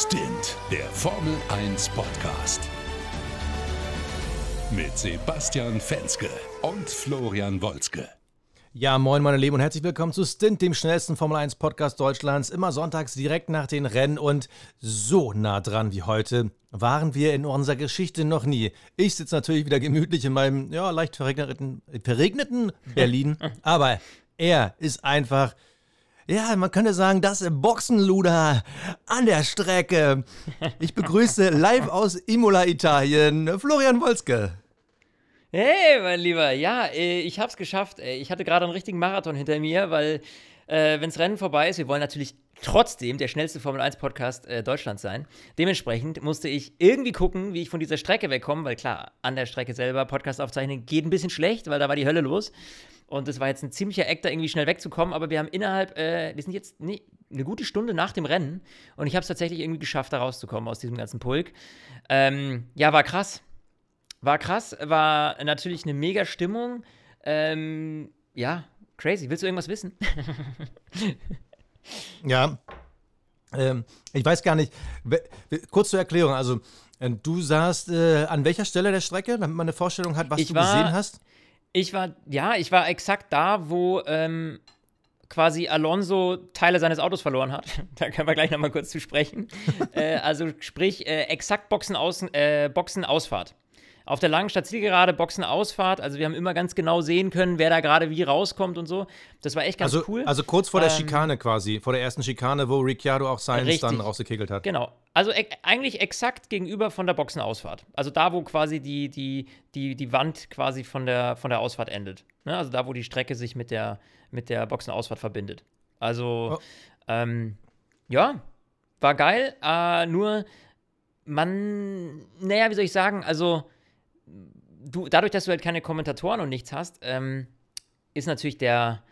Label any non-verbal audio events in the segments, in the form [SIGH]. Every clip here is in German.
Stint, der Formel 1 Podcast. Mit Sebastian Fenske und Florian Wolzke. Ja, moin meine Lieben und herzlich willkommen zu Stint, dem schnellsten Formel 1 Podcast Deutschlands. Immer sonntags direkt nach den Rennen und so nah dran wie heute waren wir in unserer Geschichte noch nie. Ich sitze natürlich wieder gemütlich in meinem, ja, leicht verregneten, verregneten Berlin, [LAUGHS] aber er ist einfach ja, man könnte sagen, das Boxenluder an der Strecke. Ich begrüße [LAUGHS] live aus Imola, Italien, Florian Wolzke. Hey, mein Lieber, ja, äh, ich hab's geschafft. Ich hatte gerade einen richtigen Marathon hinter mir, weil, äh, wenn's Rennen vorbei ist, wir wollen natürlich trotzdem der schnellste Formel 1 Podcast äh, Deutschlands sein. Dementsprechend musste ich irgendwie gucken, wie ich von dieser Strecke wegkomme, weil klar, an der Strecke selber Podcast aufzeichnen geht ein bisschen schlecht, weil da war die Hölle los. Und es war jetzt ein ziemlicher Eck, da irgendwie schnell wegzukommen. Aber wir haben innerhalb, äh, wir sind jetzt nee, eine gute Stunde nach dem Rennen. Und ich habe es tatsächlich irgendwie geschafft, da rauszukommen aus diesem ganzen Pulk. Ähm, ja, war krass. War krass. War natürlich eine mega Stimmung. Ähm, ja, crazy. Willst du irgendwas wissen? [LAUGHS] ja. Ähm, ich weiß gar nicht. Kurz zur Erklärung. Also, äh, du saßt äh, an welcher Stelle der Strecke, damit man eine Vorstellung hat, was ich du war, gesehen hast? Ich war, ja, ich war exakt da, wo ähm, quasi Alonso Teile seines Autos verloren hat. [LAUGHS] da können wir gleich nochmal kurz zu sprechen. [LAUGHS] äh, also sprich, äh, exakt Boxen, außen, äh, Boxen Ausfahrt. Auf der langen Stadtzielgerade Boxenausfahrt, also wir haben immer ganz genau sehen können, wer da gerade wie rauskommt und so. Das war echt ganz also, cool. Also kurz vor der ähm, Schikane quasi, vor der ersten Schikane, wo Ricciardo auch Sainz dann rausgekickelt hat. Genau. Also e eigentlich exakt gegenüber von der Boxenausfahrt. Also da, wo quasi die, die, die, die Wand quasi von der, von der Ausfahrt endet. Ne? Also da, wo die Strecke sich mit der, mit der Boxenausfahrt verbindet. Also, oh. ähm, ja, war geil. Äh, nur, man, naja, wie soll ich sagen, also du, dadurch, dass du halt keine Kommentatoren und nichts hast, ähm, ist natürlich der,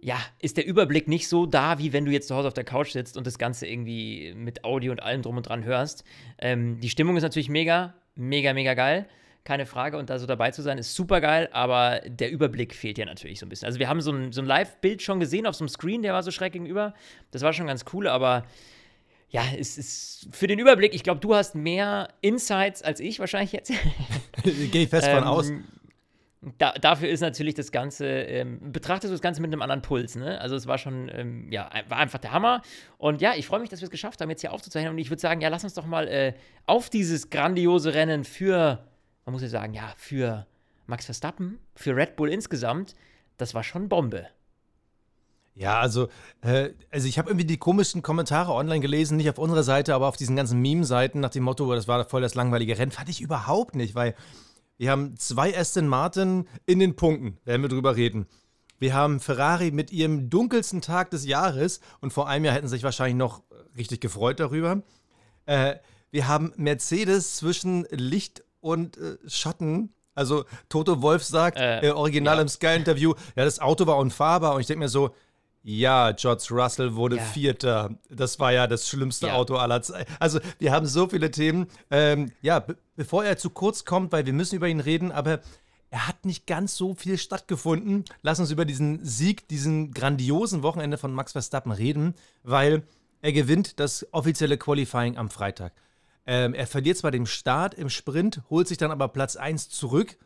ja, ist der Überblick nicht so da, wie wenn du jetzt zu Hause auf der Couch sitzt und das Ganze irgendwie mit Audio und allem drum und dran hörst. Ähm, die Stimmung ist natürlich mega, mega, mega geil. Keine Frage. Und da so dabei zu sein, ist super geil, aber der Überblick fehlt ja natürlich so ein bisschen. Also, wir haben so ein, so ein Live-Bild schon gesehen auf so einem Screen, der war so schräg gegenüber. Das war schon ganz cool, aber ja, es ist für den Überblick, ich glaube, du hast mehr Insights als ich wahrscheinlich jetzt. [LAUGHS] Gehe ich fest ähm, von aus. Da, dafür ist natürlich das Ganze, ähm, betrachtest du das Ganze mit einem anderen Puls, ne? Also es war schon, ähm, ja, war einfach der Hammer. Und ja, ich freue mich, dass wir es geschafft haben, jetzt hier aufzuzeichnen. Und ich würde sagen, ja, lass uns doch mal äh, auf dieses grandiose Rennen für, man muss ja sagen, ja, für Max Verstappen, für Red Bull insgesamt, das war schon Bombe. Ja, also, äh, also ich habe irgendwie die komischen Kommentare online gelesen, nicht auf unserer Seite, aber auf diesen ganzen Meme-Seiten nach dem Motto, das war voll das langweilige Rennen, fand ich überhaupt nicht, weil wir haben zwei Aston Martin in den Punkten, werden wir drüber reden. Wir haben Ferrari mit ihrem dunkelsten Tag des Jahres und vor einem Jahr hätten sie sich wahrscheinlich noch richtig gefreut darüber. Äh, wir haben Mercedes zwischen Licht und äh, Schatten. Also Toto Wolf sagt, äh, äh original ja. im Sky-Interview, ja, das Auto war unfahrbar und ich denke mir so, ja, George Russell wurde ja. Vierter. Das war ja das schlimmste ja. Auto aller Zeiten. Also, wir haben so viele Themen. Ähm, ja, bevor er zu kurz kommt, weil wir müssen über ihn reden, aber er hat nicht ganz so viel stattgefunden. Lass uns über diesen Sieg, diesen grandiosen Wochenende von Max Verstappen reden, weil er gewinnt das offizielle Qualifying am Freitag. Ähm, er verliert zwar den Start im Sprint, holt sich dann aber Platz 1 zurück,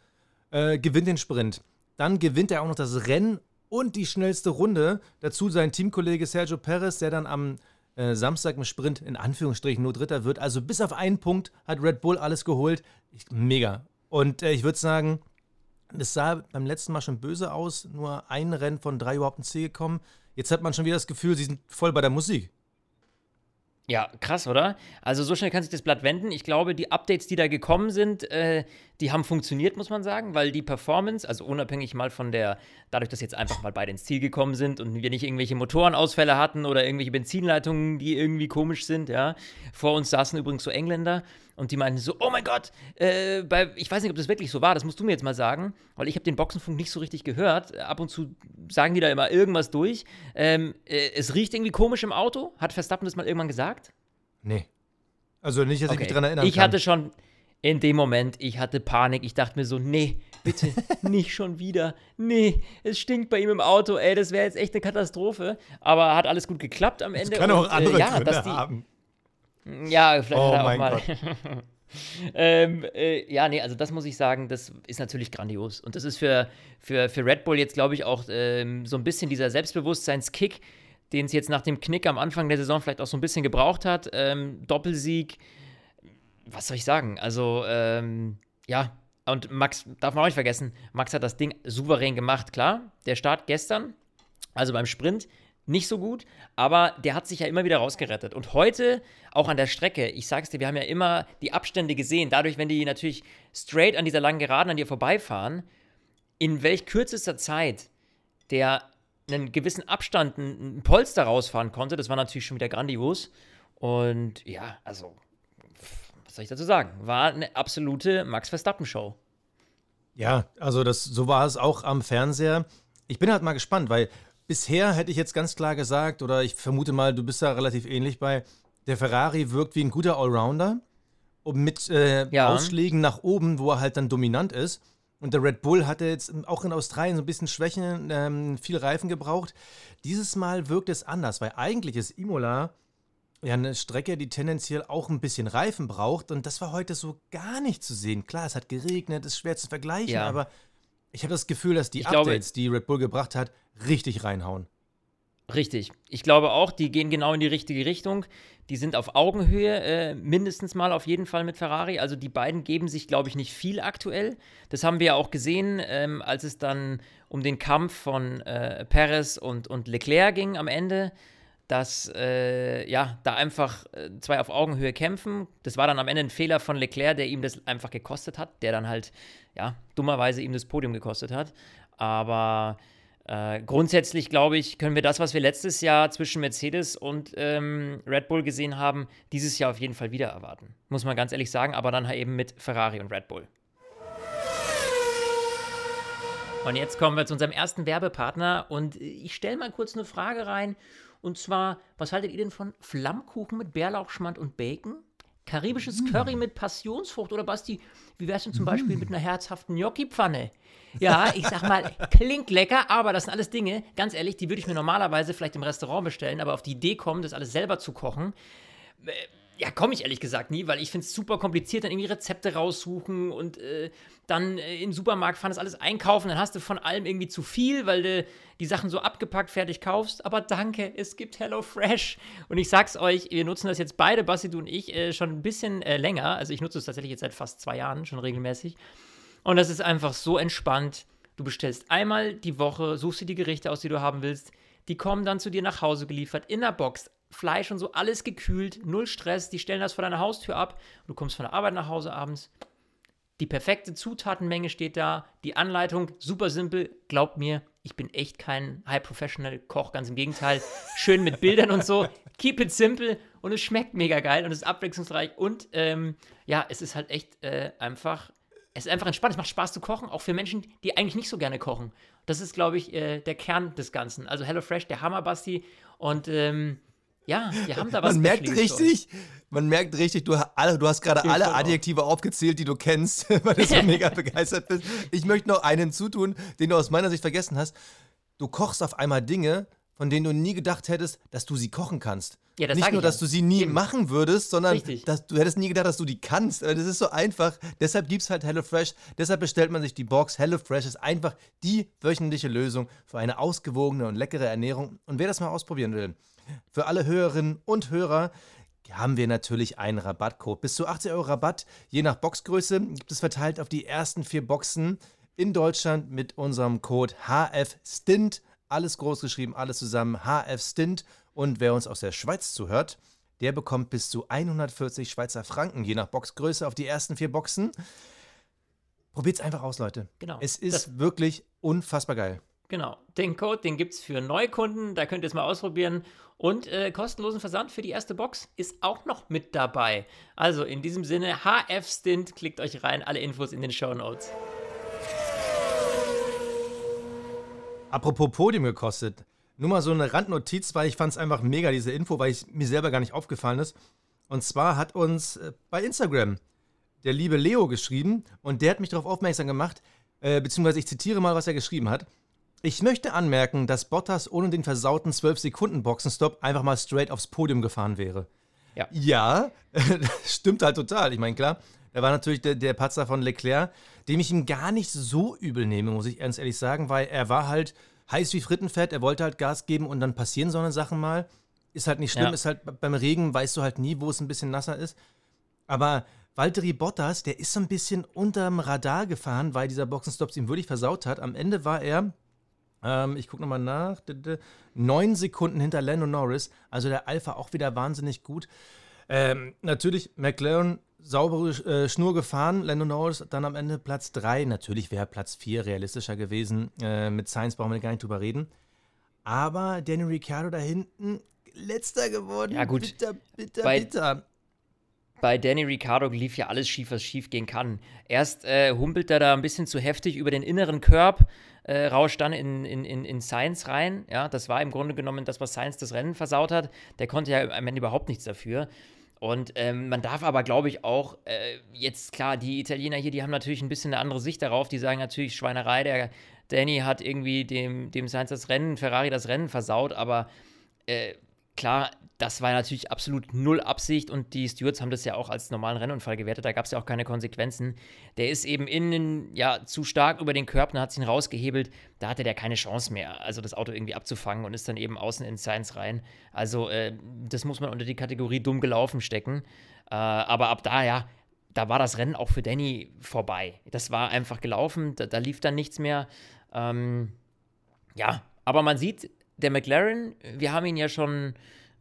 äh, gewinnt den Sprint. Dann gewinnt er auch noch das Rennen und die schnellste Runde. Dazu sein Teamkollege Sergio Perez, der dann am äh, Samstag im Sprint in Anführungsstrichen nur Dritter wird. Also bis auf einen Punkt hat Red Bull alles geholt. Ich, mega. Und äh, ich würde sagen, es sah beim letzten Mal schon böse aus. Nur ein Rennen von drei überhaupt ins Ziel gekommen. Jetzt hat man schon wieder das Gefühl, sie sind voll bei der Musik. Ja, krass, oder? Also so schnell kann sich das Blatt wenden. Ich glaube, die Updates, die da gekommen sind, äh, die haben funktioniert, muss man sagen, weil die Performance, also unabhängig mal von der, dadurch, dass jetzt einfach mal beide ins Ziel gekommen sind und wir nicht irgendwelche Motorenausfälle hatten oder irgendwelche Benzinleitungen, die irgendwie komisch sind, ja. Vor uns saßen übrigens so Engländer und die meinten so, oh mein Gott, äh, bei, ich weiß nicht, ob das wirklich so war, das musst du mir jetzt mal sagen, weil ich habe den Boxenfunk nicht so richtig gehört. Ab und zu sagen die da immer irgendwas durch. Ähm, äh, es riecht irgendwie komisch im Auto. Hat Verstappen das mal irgendwann gesagt? Nee. Also nicht, dass okay. ich mich daran erinnern ich kann. Hatte schon, in dem Moment, ich hatte Panik. Ich dachte mir so, nee, bitte [LAUGHS] nicht schon wieder. Nee, es stinkt bei ihm im Auto. Ey, das wäre jetzt echt eine Katastrophe. Aber hat alles gut geklappt am Ende. Das kann auch und, andere äh, ja, Gründe die, haben. Ja, vielleicht Oh auch mal. [LAUGHS] ähm, äh, ja, nee, also das muss ich sagen, das ist natürlich grandios. Und das ist für, für, für Red Bull jetzt, glaube ich, auch ähm, so ein bisschen dieser Selbstbewusstseinskick, den es jetzt nach dem Knick am Anfang der Saison vielleicht auch so ein bisschen gebraucht hat. Ähm, Doppelsieg, was soll ich sagen? Also, ähm, ja, und Max, darf man auch nicht vergessen, Max hat das Ding souverän gemacht, klar. Der Start gestern, also beim Sprint, nicht so gut, aber der hat sich ja immer wieder rausgerettet. Und heute, auch an der Strecke, ich sag's dir, wir haben ja immer die Abstände gesehen. Dadurch, wenn die natürlich straight an dieser langen Geraden an dir vorbeifahren, in welch kürzester Zeit der einen gewissen Abstand, ein ein Polster rausfahren konnte, das war natürlich schon wieder grandios. Und ja, also, was soll ich dazu sagen? War eine absolute Max Verstappen-Show. Ja, also das, so war es auch am Fernseher. Ich bin halt mal gespannt, weil bisher hätte ich jetzt ganz klar gesagt, oder ich vermute mal, du bist da relativ ähnlich bei, der Ferrari wirkt wie ein guter Allrounder und mit äh, Ja. Ausschlägen nach oben, wo er halt dann dominant ist. Und der Red Bull hatte jetzt auch in Australien so ein bisschen Schwächen, ähm, viel Reifen gebraucht. Dieses Mal wirkt es anders, weil eigentlich ist Imola ja eine Strecke, die tendenziell auch ein bisschen Reifen braucht. Und das war heute so gar nicht zu sehen. Klar, es hat geregnet, ist schwer zu vergleichen, Ja. aber ich habe das Gefühl, dass die Ich glaube- Updates, die Red Bull gebracht hat, richtig reinhauen. Richtig. Ich glaube auch, die gehen genau in die richtige Richtung. Die sind auf Augenhöhe, äh, mindestens mal auf jeden Fall mit Ferrari. Also die beiden geben sich, glaube ich, nicht viel aktuell. Das haben wir ja auch gesehen, ähm, als es dann um den Kampf von äh, Perez und, und Leclerc ging am Ende. Dass äh, ja, da einfach äh, zwei auf Augenhöhe kämpfen. Das war dann am Ende ein Fehler von Leclerc, der ihm das einfach gekostet hat, der dann halt, ja, dummerweise ihm das Podium gekostet hat. Aber äh, grundsätzlich, glaube ich, können wir das, was wir letztes Jahr zwischen Mercedes und ähm, Red Bull gesehen haben, dieses Jahr auf jeden Fall wieder erwarten. Muss man ganz ehrlich sagen, aber dann halt eben mit Ferrari und Red Bull. Und jetzt kommen wir zu unserem ersten Werbepartner und äh, ich stelle mal kurz eine Frage rein. Und zwar, was haltet ihr denn von Flammkuchen mit Bärlauchschmand und Bacon? Karibisches Curry mit Passionsfrucht oder Basti, wie wär's denn zum Beispiel mit einer herzhaften Gnocchi-Pfanne? Ja, ich sag mal, [LAUGHS] klingt lecker, aber das sind alles Dinge, ganz ehrlich, die würde ich mir normalerweise vielleicht im Restaurant bestellen, aber auf die Idee kommen, das alles selber zu kochen, äh, ja, komme ich ehrlich gesagt nie, weil ich finde es super kompliziert, dann irgendwie Rezepte raussuchen und äh, dann äh, den Supermarkt fahren, das alles einkaufen, dann hast du von allem irgendwie zu viel, weil du die Sachen so abgepackt fertig kaufst. Aber danke, es gibt HelloFresh. Und ich sag's euch, wir nutzen das jetzt beide, Basti, du und ich, äh, schon ein bisschen äh, länger. Also ich nutze es tatsächlich jetzt seit fast zwei Jahren schon regelmäßig. Und das ist einfach so entspannt. Du bestellst einmal die Woche, suchst dir die Gerichte aus, die du haben willst. Die kommen dann zu dir nach Hause geliefert, in der Box. Fleisch und so, alles gekühlt, null Stress. Die stellen das vor deiner Haustür ab. Du kommst von der Arbeit nach Hause abends. Die perfekte Zutatenmenge steht da. Die Anleitung, super simpel. Glaubt mir, ich bin echt kein High-Professional-Koch, ganz im Gegenteil. Schön mit Bildern und so. Keep it simple und es schmeckt mega geil und es ist abwechslungsreich. Und ähm, ja, es ist halt echt äh, einfach es ist einfach entspannt. Es macht Spaß zu kochen, auch für Menschen, die eigentlich nicht so gerne kochen. Das ist, glaube ich, äh, der Kern des Ganzen. Also HelloFresh, der Hammer, Basti. Und ähm, ja, wir haben da was. Man merkt richtig, man merkt richtig, du, du hast gerade alle voll auch. Adjektive aufgezählt, die du kennst, [LAUGHS] weil du so [LAUGHS] mega begeistert bist. Ich möchte noch einen zutun, den du aus meiner Sicht vergessen hast. Du kochst auf einmal Dinge, von denen du nie gedacht hättest, dass du sie kochen kannst. Ja, das Nicht sag nur, ich ja. dass du sie nie Eben. machen würdest, sondern Richtig. dass du hättest nie gedacht, dass du die kannst. Das ist so einfach. Deshalb gibt es halt HelloFresh. Deshalb bestellt man sich die Box. HelloFresh ist einfach die wöchentliche Lösung für eine ausgewogene und leckere Ernährung. Und wer das mal ausprobieren will, für alle Hörerinnen und Hörer haben wir natürlich einen Rabattcode. Bis zu 80 Euro Rabatt, je nach Boxgröße, gibt es verteilt auf die ersten vier Boxen in Deutschland mit unserem Code HFSTINT. Alles groß geschrieben, alles zusammen, HFSTINT. Und wer uns aus der Schweiz zuhört, der bekommt bis zu 140 Schweizer Franken, je nach Boxgröße, auf die ersten vier Boxen. Probiert's einfach aus, Leute. Genau. Es ist wirklich unfassbar geil. Genau. Den Code, den gibt es für Neukunden. Da könnt ihr es mal ausprobieren. Und äh, kostenlosen Versand für die erste Box ist auch noch mit dabei. Also in diesem Sinne, HF-Stint, klickt euch rein. Alle Infos in den Show Notes. Apropos Podium gekostet. Nur mal so eine Randnotiz, weil ich fand es einfach mega, diese Info, weil es mir selber gar nicht aufgefallen ist. Und zwar hat uns äh, bei Instagram der liebe Leo geschrieben und der hat mich darauf aufmerksam gemacht, äh, beziehungsweise ich zitiere mal, was er geschrieben hat. Ich möchte anmerken, dass Bottas ohne den versauten 12-Sekunden-Boxenstopp einfach mal straight aufs Podium gefahren wäre. Ja, ja [LAUGHS] stimmt halt total. Ich meine, klar, da war natürlich der, der Patzer von Leclerc, dem ich ihm gar nicht so übel nehme, muss ich ganz ehrlich sagen, weil er war halt heiß wie Frittenfett, er wollte halt Gas geben und dann passieren so eine Sachen mal. Ist halt nicht schlimm, ja. ist halt beim Regen, weißt du halt nie, wo es ein bisschen nasser ist. Aber Valtteri Bottas, der ist so ein bisschen unterm Radar gefahren, weil dieser Boxenstopp ihm wirklich versaut hat. Am Ende war er, ähm, ich gucke nochmal nach, neun Sekunden hinter Lando Norris. Also der Alpha auch wieder wahnsinnig gut. Ähm, natürlich McLaren saubere äh, Schnur gefahren, Lando Norris dann am Ende Platz 3. Natürlich wäre Platz 4 realistischer gewesen. Äh, mit Science brauchen wir gar nicht drüber reden. Aber Danny Ricciardo da hinten, letzter geworden. Ja, gut. Bitter, bitter, bei, bitter. Bei Danny Ricciardo lief ja alles schief, was schief gehen kann. Erst äh, humpelt er da ein bisschen zu heftig über den inneren Körb, äh, rauscht dann in, in, in, in Science rein. Ja, das war im Grunde genommen das, was Science das Rennen versaut hat. Der konnte ja am Ende überhaupt nichts dafür. Und ähm, man darf aber, glaube ich, auch äh, jetzt klar, die Italiener hier, die haben natürlich ein bisschen eine andere Sicht darauf. Die sagen natürlich Schweinerei, der Danny hat irgendwie dem, dem Sainz das Rennen, Ferrari das Rennen versaut, aber äh, klar, das war natürlich absolut null Absicht und die Stewards haben das ja auch als normalen Rennunfall gewertet. Da gab es ja auch keine Konsequenzen. Der ist eben innen ja zu stark über den Körper, hat ihn rausgehebelt. Da hatte der keine Chance mehr, also das Auto irgendwie abzufangen und ist dann eben außen in Science rein. Also, äh, das muss man unter die Kategorie dumm gelaufen stecken. Äh, aber ab da, ja, da war das Rennen auch für Danny vorbei. Das war einfach gelaufen, da, da lief dann nichts mehr. Ähm, ja, aber man sieht, der McLaren, wir haben ihn ja schon.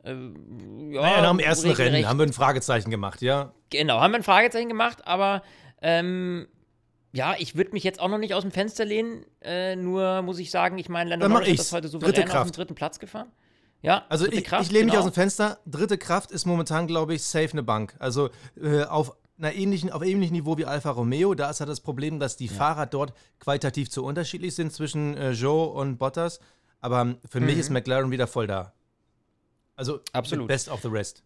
Äh, ja, naja, nach dem ersten Rennen haben wir ein Fragezeichen gemacht, ja. Genau, haben wir ein Fragezeichen gemacht, aber ähm, ja, ich würde mich jetzt auch noch nicht aus dem Fenster lehnen. Äh, nur muss ich sagen, ich meine, Lando Norris das heute souverän auf den dritten Platz gefahren. Ja, also ich, Kraft, ich lehne genau. mich aus dem Fenster. Dritte Kraft ist momentan, glaube ich, safe eine Bank. Also äh, auf einer ähnlichen, auf ähnlichem Niveau wie Alfa Romeo. Da ist halt das Problem, dass die ja. Fahrer dort qualitativ zu unterschiedlich sind zwischen äh, Joe und Bottas. Aber für mhm. mich ist McLaren wieder voll da. Also Absolut. best of the rest.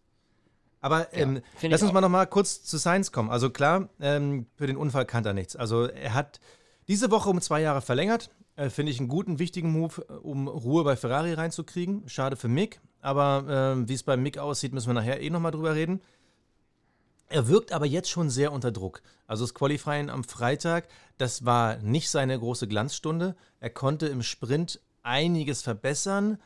Aber ähm, ja, lass uns mal noch mal kurz zu Sainz kommen. Also klar, ähm, für den Unfall kann er nichts. Also er hat diese Woche um zwei Jahre verlängert. Äh, Finde ich einen guten, wichtigen Move, um Ruhe bei Ferrari reinzukriegen. Schade für Mick. Aber äh, wie es bei Mick aussieht, müssen wir nachher eh noch mal drüber reden. Er wirkt aber jetzt schon sehr unter Druck. Also das Qualifying am Freitag, das war nicht seine große Glanzstunde. Er konnte im Sprint einiges verbessern.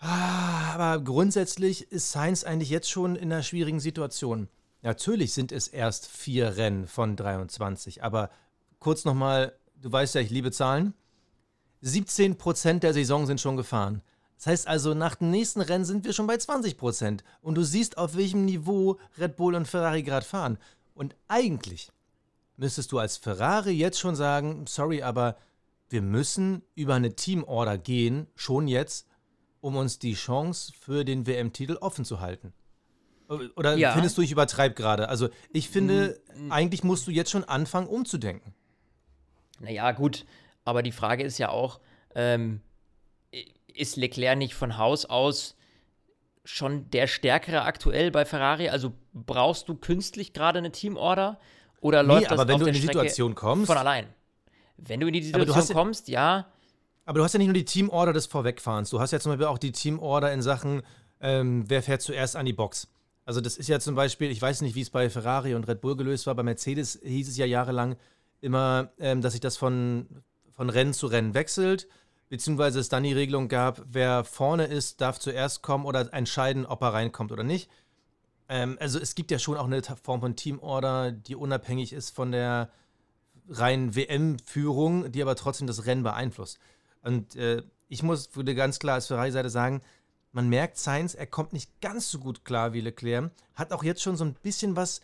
Ah, aber grundsätzlich ist Sainz eigentlich jetzt schon in einer schwierigen Situation. Natürlich sind es erst vier Rennen von 23, aber kurz nochmal, du weißt ja, ich liebe Zahlen. 17% der Saison sind schon gefahren. Das heißt also, nach dem nächsten Rennen sind wir schon bei 20%. Und du siehst, auf welchem Niveau Red Bull und Ferrari gerade fahren. Und eigentlich müsstest du als Ferrari jetzt schon sagen, sorry, aber wir müssen über eine Teamorder gehen, schon jetzt, um uns die Chance für den WM-Titel offen zu halten. Oder ja. findest du, ich übertreibe gerade? Also ich finde, mhm. eigentlich musst du jetzt schon anfangen, umzudenken. Naja, gut, aber die Frage ist ja auch, ähm, ist Leclerc nicht von Haus aus schon der Stärkere aktuell bei Ferrari? Also brauchst du künstlich gerade eine Teamorder? Oder läuft nee, das aber wenn du in die Situation kommst, von allein? Wenn du in die Situation kommst, ja. Aber du hast ja nicht nur die Teamorder des Vorwegfahrens, du hast ja zum Beispiel auch die Teamorder in Sachen, ähm, wer fährt zuerst an die Box. Also das ist ja zum Beispiel, ich weiß nicht, wie es bei Ferrari und Red Bull gelöst war, bei Mercedes hieß es ja jahrelang immer, ähm, dass sich das von, von Rennen zu Rennen wechselt, beziehungsweise es dann die Regelung gab, wer vorne ist, darf zuerst kommen oder entscheiden, ob er reinkommt oder nicht. Ähm, also es gibt ja schon auch eine Form von Teamorder, die unabhängig ist von der rein WM-Führung, die aber trotzdem das Rennen beeinflusst. Und äh, ich muss, würde ganz klar als Ferrari-Seite sagen, man merkt Sainz, er kommt nicht ganz so gut klar wie Leclerc, hat auch jetzt schon so ein bisschen was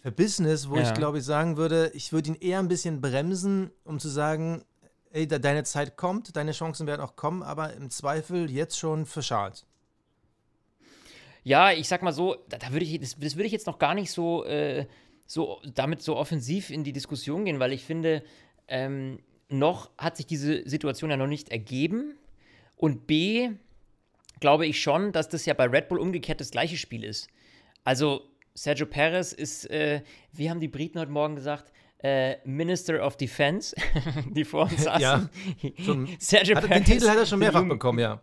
für Business, wo ja. ich glaube ich sagen würde, ich würde ihn eher ein bisschen bremsen, um zu sagen, ey, deine Zeit kommt, deine Chancen werden auch kommen, aber im Zweifel jetzt schon für Charles. Ja, ich sag mal so, da, da würde ich, das, das würde ich jetzt noch gar nicht so äh, so damit so offensiv in die Diskussion gehen, weil ich finde, ähm, noch hat sich diese Situation ja noch nicht ergeben. Und B, glaube ich schon, dass das ja bei Red Bull umgekehrt das gleiche Spiel ist. Also Sergio Perez ist, äh, wie haben die Briten heute Morgen gesagt, äh, Minister of Defense, [LAUGHS] die vor uns [LAUGHS] saßen. Ja, schon, Sergio hat, Perez, den Titel hat er schon mehrfach bekommen, ja.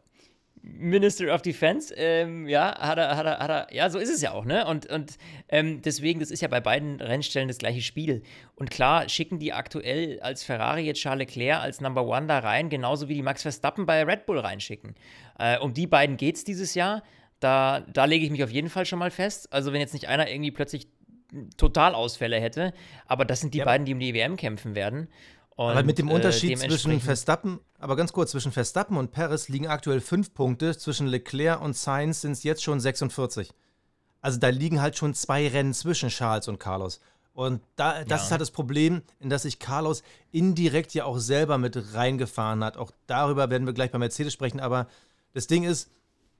Minister of Defense, ähm, ja, hat er, hat er, hat er, ja, so ist es ja auch, ne? Und, und ähm, deswegen, das ist ja bei beiden Rennstellen das gleiche Spiel. Und klar, schicken die aktuell als Ferrari jetzt Charles Leclerc als Number One da rein, genauso wie die Max Verstappen bei Red Bull reinschicken. Äh, um die beiden geht es dieses Jahr. Da, da lege ich mich auf jeden Fall schon mal fest. Also, wenn jetzt nicht einer irgendwie plötzlich Totalausfälle hätte, aber das sind die ja. beiden, die um die WM kämpfen werden. Und, aber mit dem äh, Unterschied äh, zwischen Verstappen, aber ganz kurz, zwischen Verstappen und Perez liegen aktuell fünf Punkte, zwischen Leclerc und Sainz sind es jetzt schon 46. Also da liegen halt schon zwei Rennen zwischen Charles und Carlos. Und da, das ja. ist halt das Problem, in das sich Carlos indirekt ja auch selber mit reingefahren hat. Auch darüber werden wir gleich bei Mercedes sprechen. Aber das Ding ist,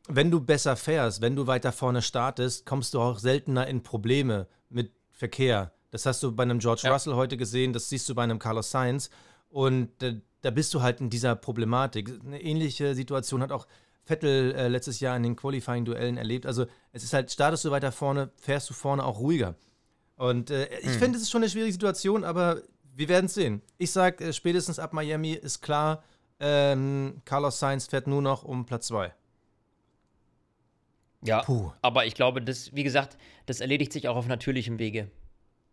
wenn du besser fährst, wenn du weiter vorne startest, kommst du auch seltener in Probleme mit Verkehr. Das hast du bei einem George ja. Russell heute gesehen, das siehst du bei einem Carlos Sainz. Und äh, da bist du halt in dieser Problematik. Eine ähnliche Situation hat auch Vettel äh, letztes Jahr in den Qualifying-Duellen erlebt. Also es ist halt, startest du weiter vorne, fährst du vorne auch ruhiger. Und äh, ich hm. finde, es ist schon eine schwierige Situation, aber wir werden es sehen. Ich sage, äh, spätestens ab Miami ist klar, ähm, Carlos Sainz fährt nur noch um Platz 2. Ja, Puh. aber ich glaube, das, wie gesagt, das erledigt sich auch auf natürlichem Wege.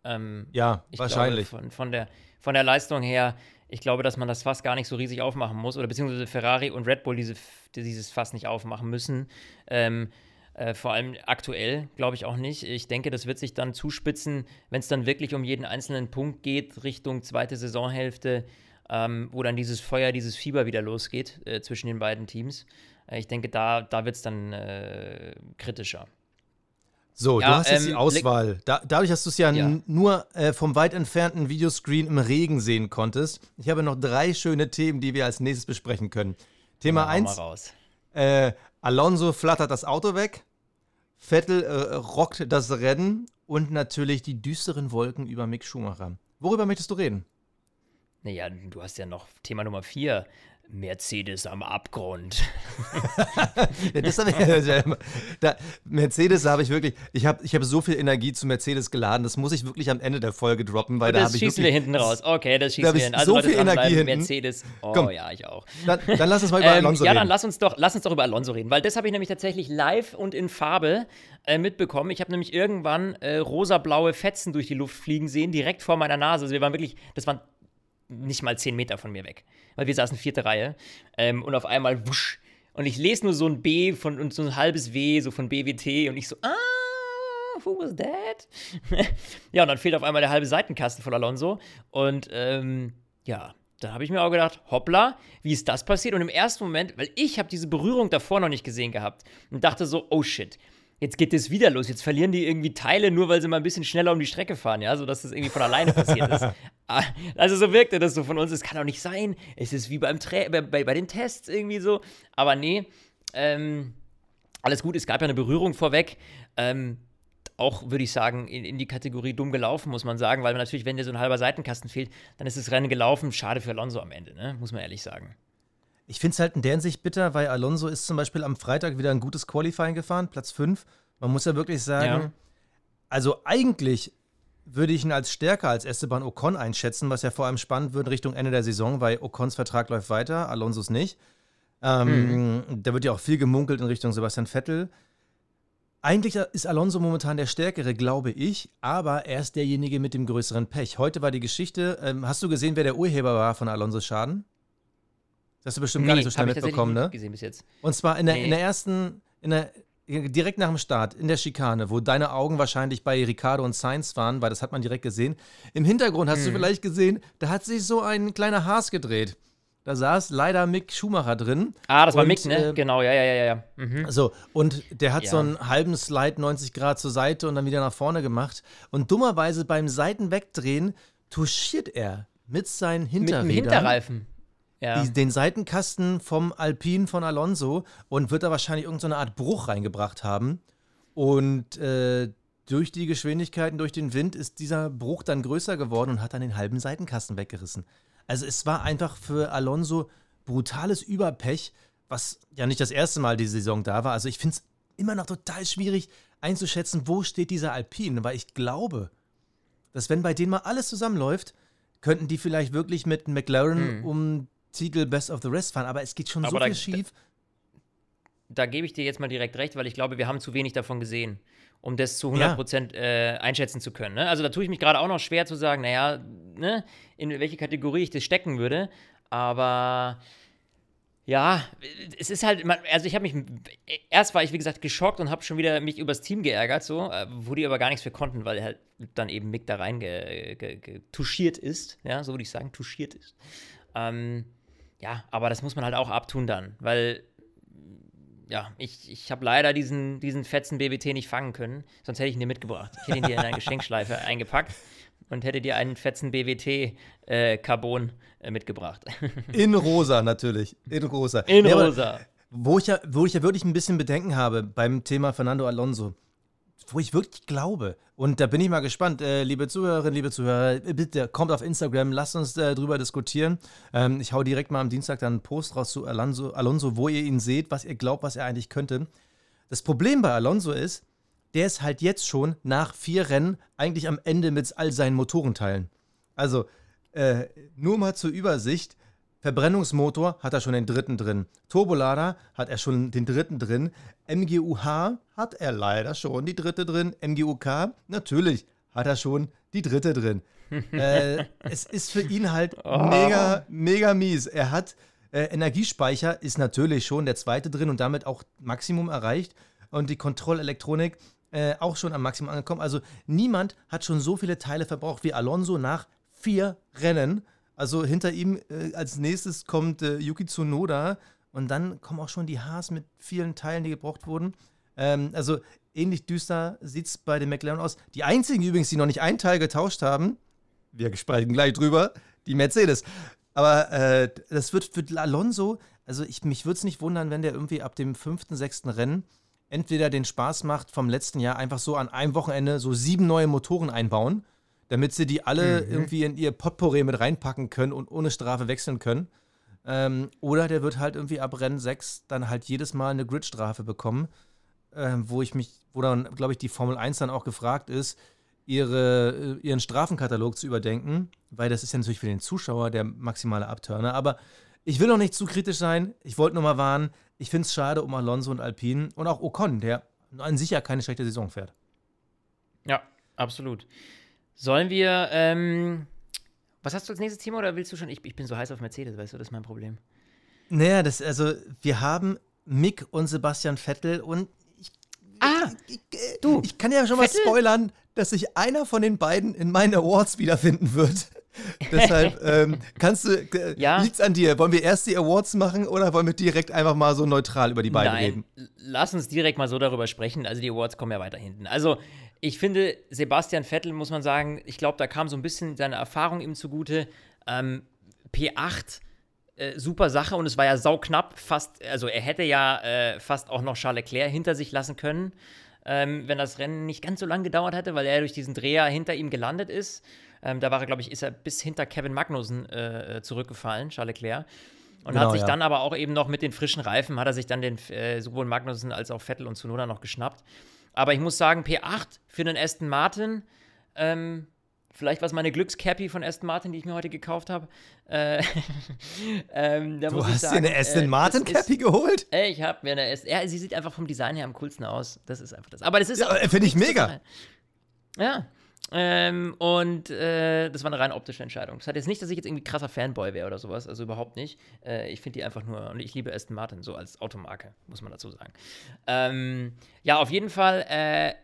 Ähm, ja, wahrscheinlich. Glaube, von, von, der, von der Leistung her, ich glaube, dass man das Fass gar nicht so riesig aufmachen muss oder beziehungsweise Ferrari und Red Bull diese, dieses Fass nicht aufmachen müssen. Ähm, äh, vor allem aktuell glaube ich auch nicht. Ich denke, das wird sich dann zuspitzen, wenn es dann wirklich um jeden einzelnen Punkt geht, Richtung zweite Saisonhälfte, ähm, wo dann dieses Feuer, dieses Fieber wieder losgeht äh, zwischen den beiden Teams. Äh, ich denke, da, da wird es dann äh, kritischer. So, ja, du hast jetzt ähm, die Auswahl. Da, dadurch, dass du es ja, ja, nur äh, vom weit entfernten Videoscreen im Regen sehen konntest. Ich habe noch drei schöne Themen, die wir als nächstes besprechen können. Thema 1. Äh, Alonso flattert das Auto weg. Vettel äh, rockt das Rennen. Und natürlich die düsteren Wolken über Mick Schumacher. Worüber möchtest du reden? Naja, du hast ja noch Thema Nummer 4. Mercedes am Abgrund. [LAUGHS] ja, das habe ich ja, da, Mercedes habe ich wirklich, ich habe ich hab so viel Energie zu Mercedes geladen, das muss ich wirklich am Ende der Folge droppen, weil Und da habe ich schießen wir hinten raus. Okay, das schießen wir hin. Also so viel Energie hinten. Mercedes. Oh Komm, ja, ich auch. Dann, dann lass uns mal über ähm, Alonso reden. Ja, dann lass uns doch lass uns doch über Alonso reden, weil das habe ich nämlich tatsächlich live und in Farbe äh, mitbekommen. Ich habe nämlich irgendwann äh, rosa-blaue Fetzen durch die Luft fliegen sehen, direkt vor meiner Nase. Also wir waren wirklich, das waren nicht mal zehn Meter von mir weg. Weil wir saßen vierte Reihe. Ähm, und auf einmal wusch. Und ich lese nur so ein B von, und so ein halbes W, so von BWT. Und ich so, ah, who was that? [LAUGHS] ja, und dann fehlt auf einmal der halbe Seitenkasten von Alonso. Und ähm, ja, da habe ich mir auch gedacht, hoppla, wie ist das passiert? Und im ersten Moment, weil ich habe diese Berührung davor noch nicht gesehen gehabt und dachte so, oh shit, jetzt geht es wieder los. Jetzt verlieren die irgendwie Teile, nur weil sie mal ein bisschen schneller um die Strecke fahren, ja, sodass das irgendwie von alleine passiert ist. [LAUGHS] Ah, also so wirkte das so von uns. Es kann doch nicht sein. Es ist wie beim Tra bei, bei, bei den Tests irgendwie so. Aber nee, ähm, alles gut. Es gab ja eine Berührung vorweg. Ähm, auch, würde ich sagen, in, in, die Kategorie dumm gelaufen, muss man sagen, weil natürlich, wenn dir so ein halber Seitenkasten fehlt, dann ist das Rennen gelaufen. Schade für Alonso am Ende, ne? muss man ehrlich sagen. Ich finde es halt in der Hinsicht bitter, weil Alonso ist zum Beispiel am Freitag wieder ein gutes Qualifying gefahren, Platz 5. Man muss ja wirklich sagen, ja. also eigentlich würde ich ihn als stärker als Esteban Ocon einschätzen, was ja vor allem spannend wird Richtung Ende der Saison, weil Ocons Vertrag läuft weiter, Alonsos nicht. Ähm, mhm. Da wird ja auch viel gemunkelt in Richtung Sebastian Vettel. Eigentlich ist Alonso momentan der Stärkere, glaube ich, aber er ist derjenige mit dem größeren Pech. Heute war die Geschichte, ähm, hast du gesehen, wer der Urheber war von Alonsos Schaden? Das hast du bestimmt nee, gar nicht so schnell mitbekommen, ne? Gesehen bis jetzt. Und zwar in der, nee. in der ersten, in der, direkt nach dem Start, in der Schikane, wo deine Augen wahrscheinlich bei Ricardo und Sainz waren, weil das hat man direkt gesehen. Im Hintergrund hast hm. du vielleicht gesehen, da hat sich so ein kleiner Haas gedreht. Da saß leider Mick Schumacher drin. Ah, das war Mick, ne? Äh, genau, ja, ja, ja, ja. Mhm. So, und der hat ja. so einen halben Slide 90 Grad zur Seite und dann wieder nach vorne gemacht. Und dummerweise beim Seitenwegdrehen touchiert er mit seinen Hinterrädern. Mit dem Hinterreifen ja. die, den Seitenkasten vom Alpin von Alonso und wird da wahrscheinlich irgendeine so Art Bruch reingebracht haben. Und äh, durch die Geschwindigkeiten, durch den Wind ist dieser Bruch dann größer geworden und hat dann den halben Seitenkasten weggerissen. Also es war einfach für Alonso brutales Überpech, was ja nicht das erste Mal die Saison da war. Also ich finde es immer noch total schwierig einzuschätzen, wo steht dieser Alpin, weil ich glaube, dass wenn bei denen mal alles zusammenläuft, könnten die vielleicht wirklich mit McLaren mhm. um Titel Best of the Rest fahren, aber es geht schon aber so viel schief. da gebe ich dir jetzt mal direkt recht, weil ich glaube, wir haben zu wenig davon gesehen, um das zu 100% ja. äh, einschätzen zu können. Ne? Also da tue ich mich gerade auch noch schwer zu sagen, naja, ne, in welche Kategorie ich das stecken würde. Aber ja, es ist halt, also ich habe mich, erst war ich wie gesagt geschockt und habe schon wieder mich übers Team geärgert, so, äh, wo die aber gar nichts für konnten, weil halt dann eben Mick da rein touchiert ist, ja, so würde ich sagen, touchiert ist. Ähm, ja, aber das muss man halt auch abtun dann, weil ja, ich, ich habe leider diesen, diesen fetzen BWT nicht fangen können, sonst hätte ich ihn dir mitgebracht. Ich hätte ihn dir in eine [LAUGHS] Geschenkschleife eingepackt und hätte dir einen fetzen BWT äh, Carbon äh, mitgebracht. [LAUGHS] In rosa natürlich, in rosa. In ja, rosa. Wo ich, ja, wo ich ja wirklich ein bisschen Bedenken habe beim Thema Fernando Alonso, wo ich wirklich glaube, und da bin ich mal gespannt, äh, liebe Zuhörerinnen, liebe Zuhörer, bitte kommt auf Instagram, lasst uns äh, drüber diskutieren. Ähm, ich hau direkt mal am Dienstag dann einen Post raus zu Alonso, Alonso, wo ihr ihn seht, was ihr glaubt, was er eigentlich könnte. Das Problem bei Alonso ist, der ist halt jetzt schon nach vier Rennen eigentlich am Ende mit all seinen Motorenteilen. Also, äh, nur mal zur Übersicht. Verbrennungsmotor hat er schon den dritten drin. Turbolader hat er schon den dritten drin. MGUH hat er leider schon die dritte drin. MGUK natürlich hat er schon die dritte drin. [LAUGHS] äh, es ist für ihn halt oh. mega, mega mies. Er hat äh, Energiespeicher, ist natürlich schon der zweite drin und damit auch Maximum erreicht. Und die Kontrollelektronik äh, auch schon am Maximum angekommen. Also niemand hat schon so viele Teile verbraucht wie Alonso nach vier Rennen. Also hinter ihm äh, als nächstes kommt äh, Yuki Tsunoda und dann kommen auch schon die Haas mit vielen Teilen, die gebraucht wurden. Ähm, also ähnlich düster sieht es bei den McLaren aus. Die einzigen übrigens, die noch nicht einen Teil getauscht haben, wir sprechen gleich drüber, die Mercedes. Aber äh, das wird für Alonso, also ich, mich würde es nicht wundern, wenn der irgendwie ab dem fünften, sechsten Rennen entweder den Spaß macht vom letzten Jahr, einfach so an einem Wochenende so sieben neue Motoren einbauen, damit sie die alle mhm. irgendwie in ihr Potpourri mit reinpacken können und ohne Strafe wechseln können. Ähm, oder der wird halt irgendwie ab Rennen 6 dann halt jedes Mal eine Gridstrafe bekommen, ähm, wo ich mich, wo dann, glaube ich, die Formel 1 dann auch gefragt ist, ihre, äh, ihren Strafenkatalog zu überdenken, weil das ist ja natürlich für den Zuschauer der maximale Abturner. Aber ich will noch nicht zu kritisch sein. Ich wollte nur mal warnen, ich finde es schade um Alonso und Alpine und auch Ocon, der an sich ja keine schlechte Saison fährt. Ja, absolut. Sollen wir, ähm, was hast du als nächstes Thema oder willst du schon? Ich, ich bin so heiß auf Mercedes, weißt du, das ist mein Problem. Naja, das, also, wir haben Mick und Sebastian Vettel und ich, ah, ich, ich, du, ich kann ja schon Vettel? mal spoilern, dass sich einer von den beiden in meinen Awards wiederfinden wird. [LAUGHS] Deshalb ähm, kannst du, äh, ja. liegt's an dir. Wollen wir erst die Awards machen oder wollen wir direkt einfach mal so neutral über die beiden Nein. reden? Lass uns direkt mal so darüber sprechen. Also die Awards kommen ja weiter hinten. Also ich finde, Sebastian Vettel, muss man sagen, ich glaube, da kam so ein bisschen seine Erfahrung ihm zugute. Ähm, P8, äh, super Sache und es war ja sauknapp. Fast, also er hätte ja äh, fast auch noch Charles Leclerc hinter sich lassen können, ähm, wenn das Rennen nicht ganz so lang gedauert hätte, weil er durch diesen Dreher hinter ihm gelandet ist. Ähm, da war er, glaube ich, ist er bis hinter Kevin Magnussen äh, äh, zurückgefallen, Charles Leclerc. Und genau, hat sich ja. dann aber auch eben noch mit den frischen Reifen, hat er sich dann den, äh, sowohl Magnussen als auch Vettel und Tsunoda noch geschnappt. Aber ich muss sagen, P8 für den Aston Martin, ähm, vielleicht was meine Glückscappy von Aston Martin, die ich mir heute gekauft habe. Äh, [LAUGHS] ähm, du hast sagen, dir eine Aston äh, Martin Cappy geholt? Äh, ich habe mir eine Aston. Ja, sie sieht einfach vom Design her am coolsten aus. Das ist einfach das. Aber das ist. Ja, Finde ich mega. Ja. Ähm, und äh, das war eine rein optische Entscheidung. Das hat jetzt nicht, dass ich jetzt irgendwie krasser Fanboy wäre oder sowas, also überhaupt nicht. Äh, ich finde die einfach nur, und ich liebe Aston Martin so als Automarke, muss man dazu sagen. Ähm, ja, auf jeden Fall, äh,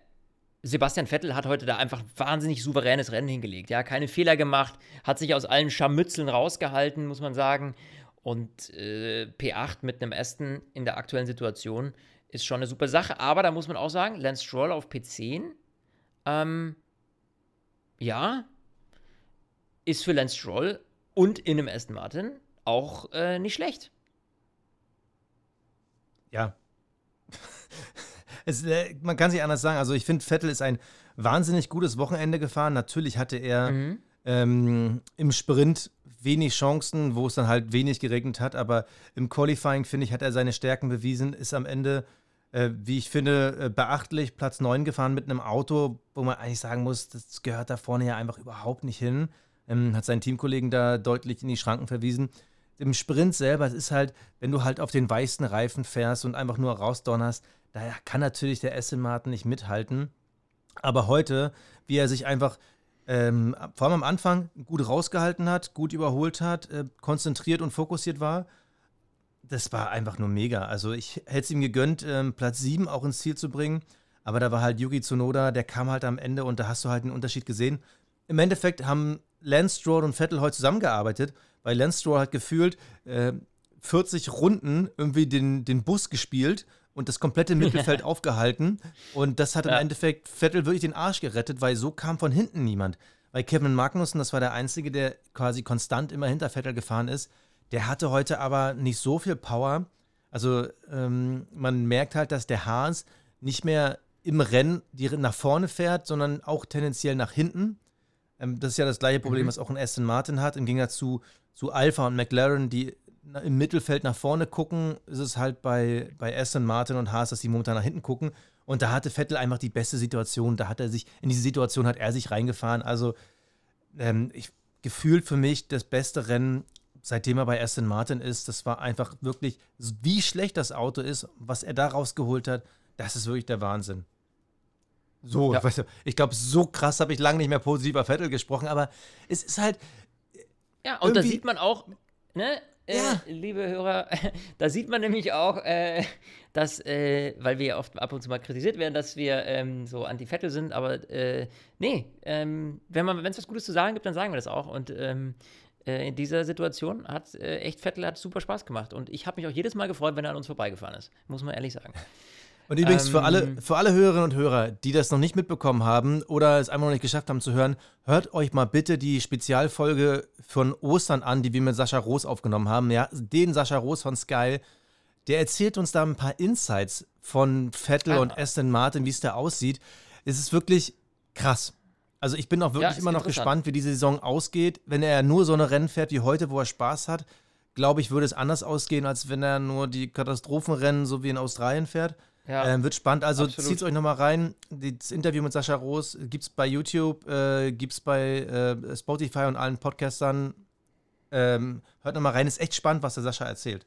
Sebastian Vettel hat heute da einfach wahnsinnig souveränes Rennen hingelegt. Ja, keine Fehler gemacht, hat sich aus allen Scharmützeln rausgehalten, muss man sagen. Und äh, P8 mit einem Aston in der aktuellen Situation ist schon eine super Sache. Aber da muss man auch sagen, Lance Stroll auf P10, ähm, ja, ist für Lance Stroll und in einem Aston Martin auch äh, nicht schlecht. Ja. [LAUGHS] es, äh, man kann sich anders sagen. Also ich finde, Vettel ist ein wahnsinnig gutes Wochenende gefahren. Natürlich hatte er mhm. ähm, im Sprint wenig Chancen, wo es dann halt wenig geregnet hat. Aber im Qualifying, finde ich, hat er seine Stärken bewiesen, ist am Ende äh, wie ich finde, äh, beachtlich Platz 9 gefahren mit einem Auto, wo man eigentlich sagen muss, das gehört da vorne ja einfach überhaupt nicht hin. Ähm, hat seinen Teamkollegen da deutlich in die Schranken verwiesen. im Sprint selber, es ist halt, wenn du halt auf den weißen Reifen fährst und einfach nur rausdonnerst, da kann natürlich der Aston Martin nicht mithalten. Aber heute, wie er sich einfach ähm, vor allem am Anfang gut rausgehalten hat, gut überholt hat, äh, konzentriert und fokussiert war, das war einfach nur mega. Also ich hätte es ihm gegönnt, ähm, Platz 7 auch ins Ziel zu bringen. Aber da war halt Yuki Tsunoda, der kam halt am Ende und da hast du halt einen Unterschied gesehen. Im Endeffekt haben Lance Stroll und Vettel heute zusammengearbeitet, weil Lance Stroll hat gefühlt äh, 40 Runden irgendwie den, den Bus gespielt und das komplette [LAUGHS] Mittelfeld aufgehalten. Und das hat im ja. Endeffekt Vettel wirklich den Arsch gerettet, weil so kam von hinten niemand. Weil Kevin Magnussen, das war der Einzige, der quasi konstant immer hinter Vettel gefahren ist, der hatte heute aber nicht so viel Power. Also ähm, man merkt halt, dass der Haas nicht mehr im Rennen die nach vorne fährt, sondern auch tendenziell nach hinten. Ähm, das ist ja das gleiche Problem, mhm. was auch ein Aston Martin hat. Im Gegensatz zu, zu Alpha und McLaren, die im Mittelfeld nach vorne gucken, ist es halt bei, bei Aston Martin und Haas, dass die momentan nach hinten gucken. Und da hatte Vettel einfach die beste Situation. Da hat er sich, in diese Situation hat er sich reingefahren. Also ähm, ich, gefühlt für mich das beste Rennen seitdem er bei Aston Martin ist, das war einfach wirklich, wie schlecht das Auto ist, was er da rausgeholt hat, das ist wirklich der Wahnsinn. So, ja. weißt du, ich glaube, so krass habe ich lange nicht mehr positiv auf Vettel gesprochen, aber es ist halt. Ja, und da sieht man auch, ne, äh, ja. liebe Hörer, [LAUGHS] da sieht man nämlich auch, äh, dass, äh, weil wir ja oft ab und zu mal kritisiert werden, dass wir ähm, so anti-Vettel sind, aber äh, nee, ähm, wenn es was Gutes zu sagen gibt, dann sagen wir das auch. Und ähm, äh, in dieser Situation hat äh, echt Vettel hat super Spaß gemacht. Und ich habe mich auch jedes Mal gefreut, wenn er an uns vorbeigefahren ist. Muss man ehrlich sagen. Und übrigens ähm, für, alle, für alle Hörerinnen und Hörer, die das noch nicht mitbekommen haben oder es einmal noch nicht geschafft haben zu hören, hört euch mal bitte die Spezialfolge von Ostern an, die wir mit Sascha Roos aufgenommen haben. Ja, den Sascha Roos von Sky. Der erzählt uns da ein paar Insights von Vettel ah. und Aston Martin, wie es da aussieht. Es ist wirklich krass. Also ich bin auch wirklich ja, immer noch gespannt, wie diese Saison ausgeht. Wenn er nur so eine Rennen fährt wie heute, wo er Spaß hat, glaube ich, würde es anders ausgehen, als wenn er nur die Katastrophenrennen so wie in Australien fährt. Ja, ähm, wird spannend. Also zieht es euch nochmal rein. Das Interview mit Sascha Roos gibt es bei YouTube, äh, gibt es bei äh, Spotify und allen Podcastern. Ähm, hört nochmal rein. Ist echt spannend, was der Sascha erzählt.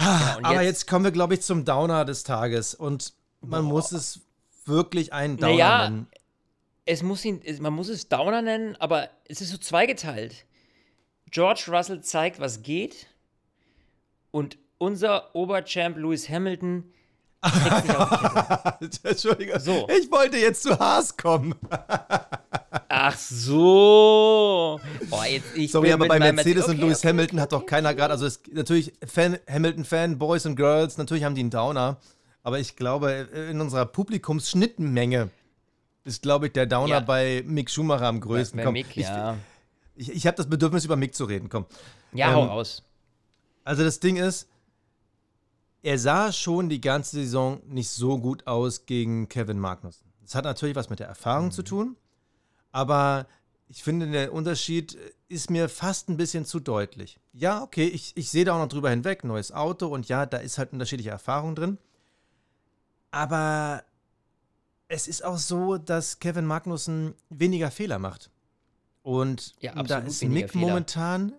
Ja, Aber jetzt, jetzt kommen wir, glaube ich, zum Downer des Tages. Und man Boah. muss es wirklich einen Downer naja, nennen es muss ihn, man muss es Downer nennen, aber es ist so zweigeteilt. George Russell zeigt, was geht. Und unser Oberchamp Lewis Hamilton [LAUGHS] Entschuldigung. So. Ich wollte jetzt zu Haas kommen. [LAUGHS] Ach so. Boah, jetzt, Sorry, aber bei Mercedes okay, und Lewis okay. Hamilton hat doch keiner gerade, also es, natürlich Fan, Hamilton-Fan, Boys und Girls, natürlich haben die einen Downer. Aber ich glaube, in unserer Publikumsschnittmenge ist, glaube ich, der Downer ja. bei Mick Schumacher am größten. Bei, bei Mick, ich, ja. Ich, ich habe das Bedürfnis, über Mick zu reden. Komm. Ja, ähm, hau raus. Also das Ding ist, er sah schon die ganze Saison nicht so gut aus gegen Kevin Magnussen. Das hat natürlich was mit der Erfahrung mhm. zu tun, aber ich finde, der Unterschied ist mir fast ein bisschen zu deutlich. Ja, okay, ich, ich sehe da auch noch drüber hinweg, neues Auto und ja, da ist halt unterschiedliche Erfahrung drin. Aber es ist auch so, dass Kevin Magnussen weniger Fehler macht. Und ja, da ist Mick Fehler. momentan,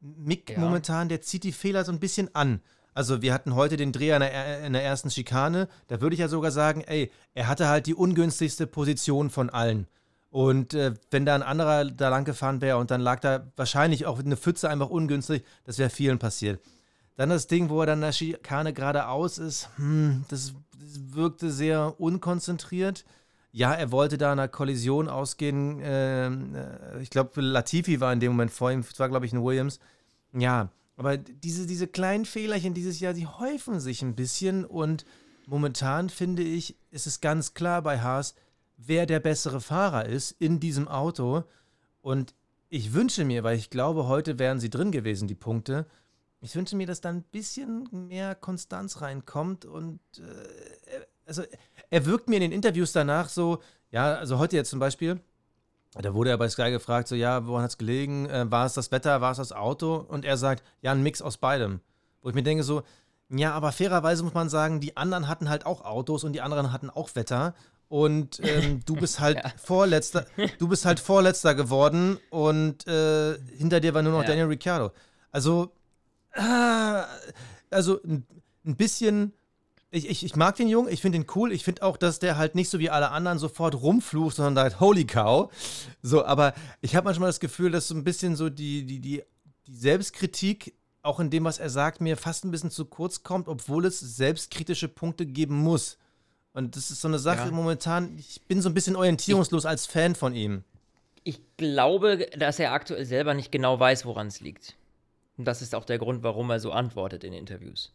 Mick ja. momentan, der zieht die Fehler so ein bisschen an. Also wir hatten heute den Dreher in der, in der ersten Schikane. Da würde ich ja sogar sagen, ey, er hatte halt die ungünstigste Position von allen. Und äh, wenn da ein anderer da lang gefahren wäre und dann lag da wahrscheinlich auch eine Pfütze einfach ungünstig, das wäre vielen passiert. Dann das Ding, wo er dann in der Schikane geradeaus ist, hm, das wirkte sehr unkonzentriert. Ja, er wollte da einer Kollision ausgehen. Ähm, äh, ich glaube, Latifi war in dem Moment vor ihm. Es war, glaube ich, ein Williams. Ja, aber diese, diese kleinen Fehlerchen dieses Jahr, die häufen sich ein bisschen. Und momentan finde ich, ist es ganz klar bei Haas, wer der bessere Fahrer ist in diesem Auto. Und ich wünsche mir, weil ich glaube, heute wären sie drin gewesen, die Punkte. Ich wünsche mir, dass da ein bisschen mehr Konstanz reinkommt und äh, also er wirkt mir in den Interviews danach so, ja, also heute jetzt zum Beispiel, da wurde er bei Sky gefragt, so, ja, woran hat es gelegen? Äh, war es das Wetter, war es das Auto? Und er sagt, ja, ein Mix aus beidem. Wo ich mir denke, so, ja, aber fairerweise muss man sagen, die anderen hatten halt auch Autos und die anderen hatten auch Wetter. Und ähm, [LAUGHS] du bist halt ja. Vorletzter, du bist halt Vorletzter geworden und äh, hinter dir war nur noch ja. Daniel Ricciardo. Also, also ein, ein bisschen. Ich, ich, ich mag den Jungen, ich finde ihn cool. Ich finde auch, dass der halt nicht so wie alle anderen sofort rumflucht, sondern halt Holy Cow. So, aber ich habe manchmal das Gefühl, dass so ein bisschen so die, die, die, die Selbstkritik auch in dem, was er sagt, mir fast ein bisschen zu kurz kommt, obwohl es selbstkritische Punkte geben muss. Und das ist so eine Sache ja. momentan, ich bin so ein bisschen orientierungslos ich, als Fan von ihm. Ich glaube, dass er aktuell selber nicht genau weiß, woran es liegt. Und das ist auch der Grund, warum er so antwortet in Interviews.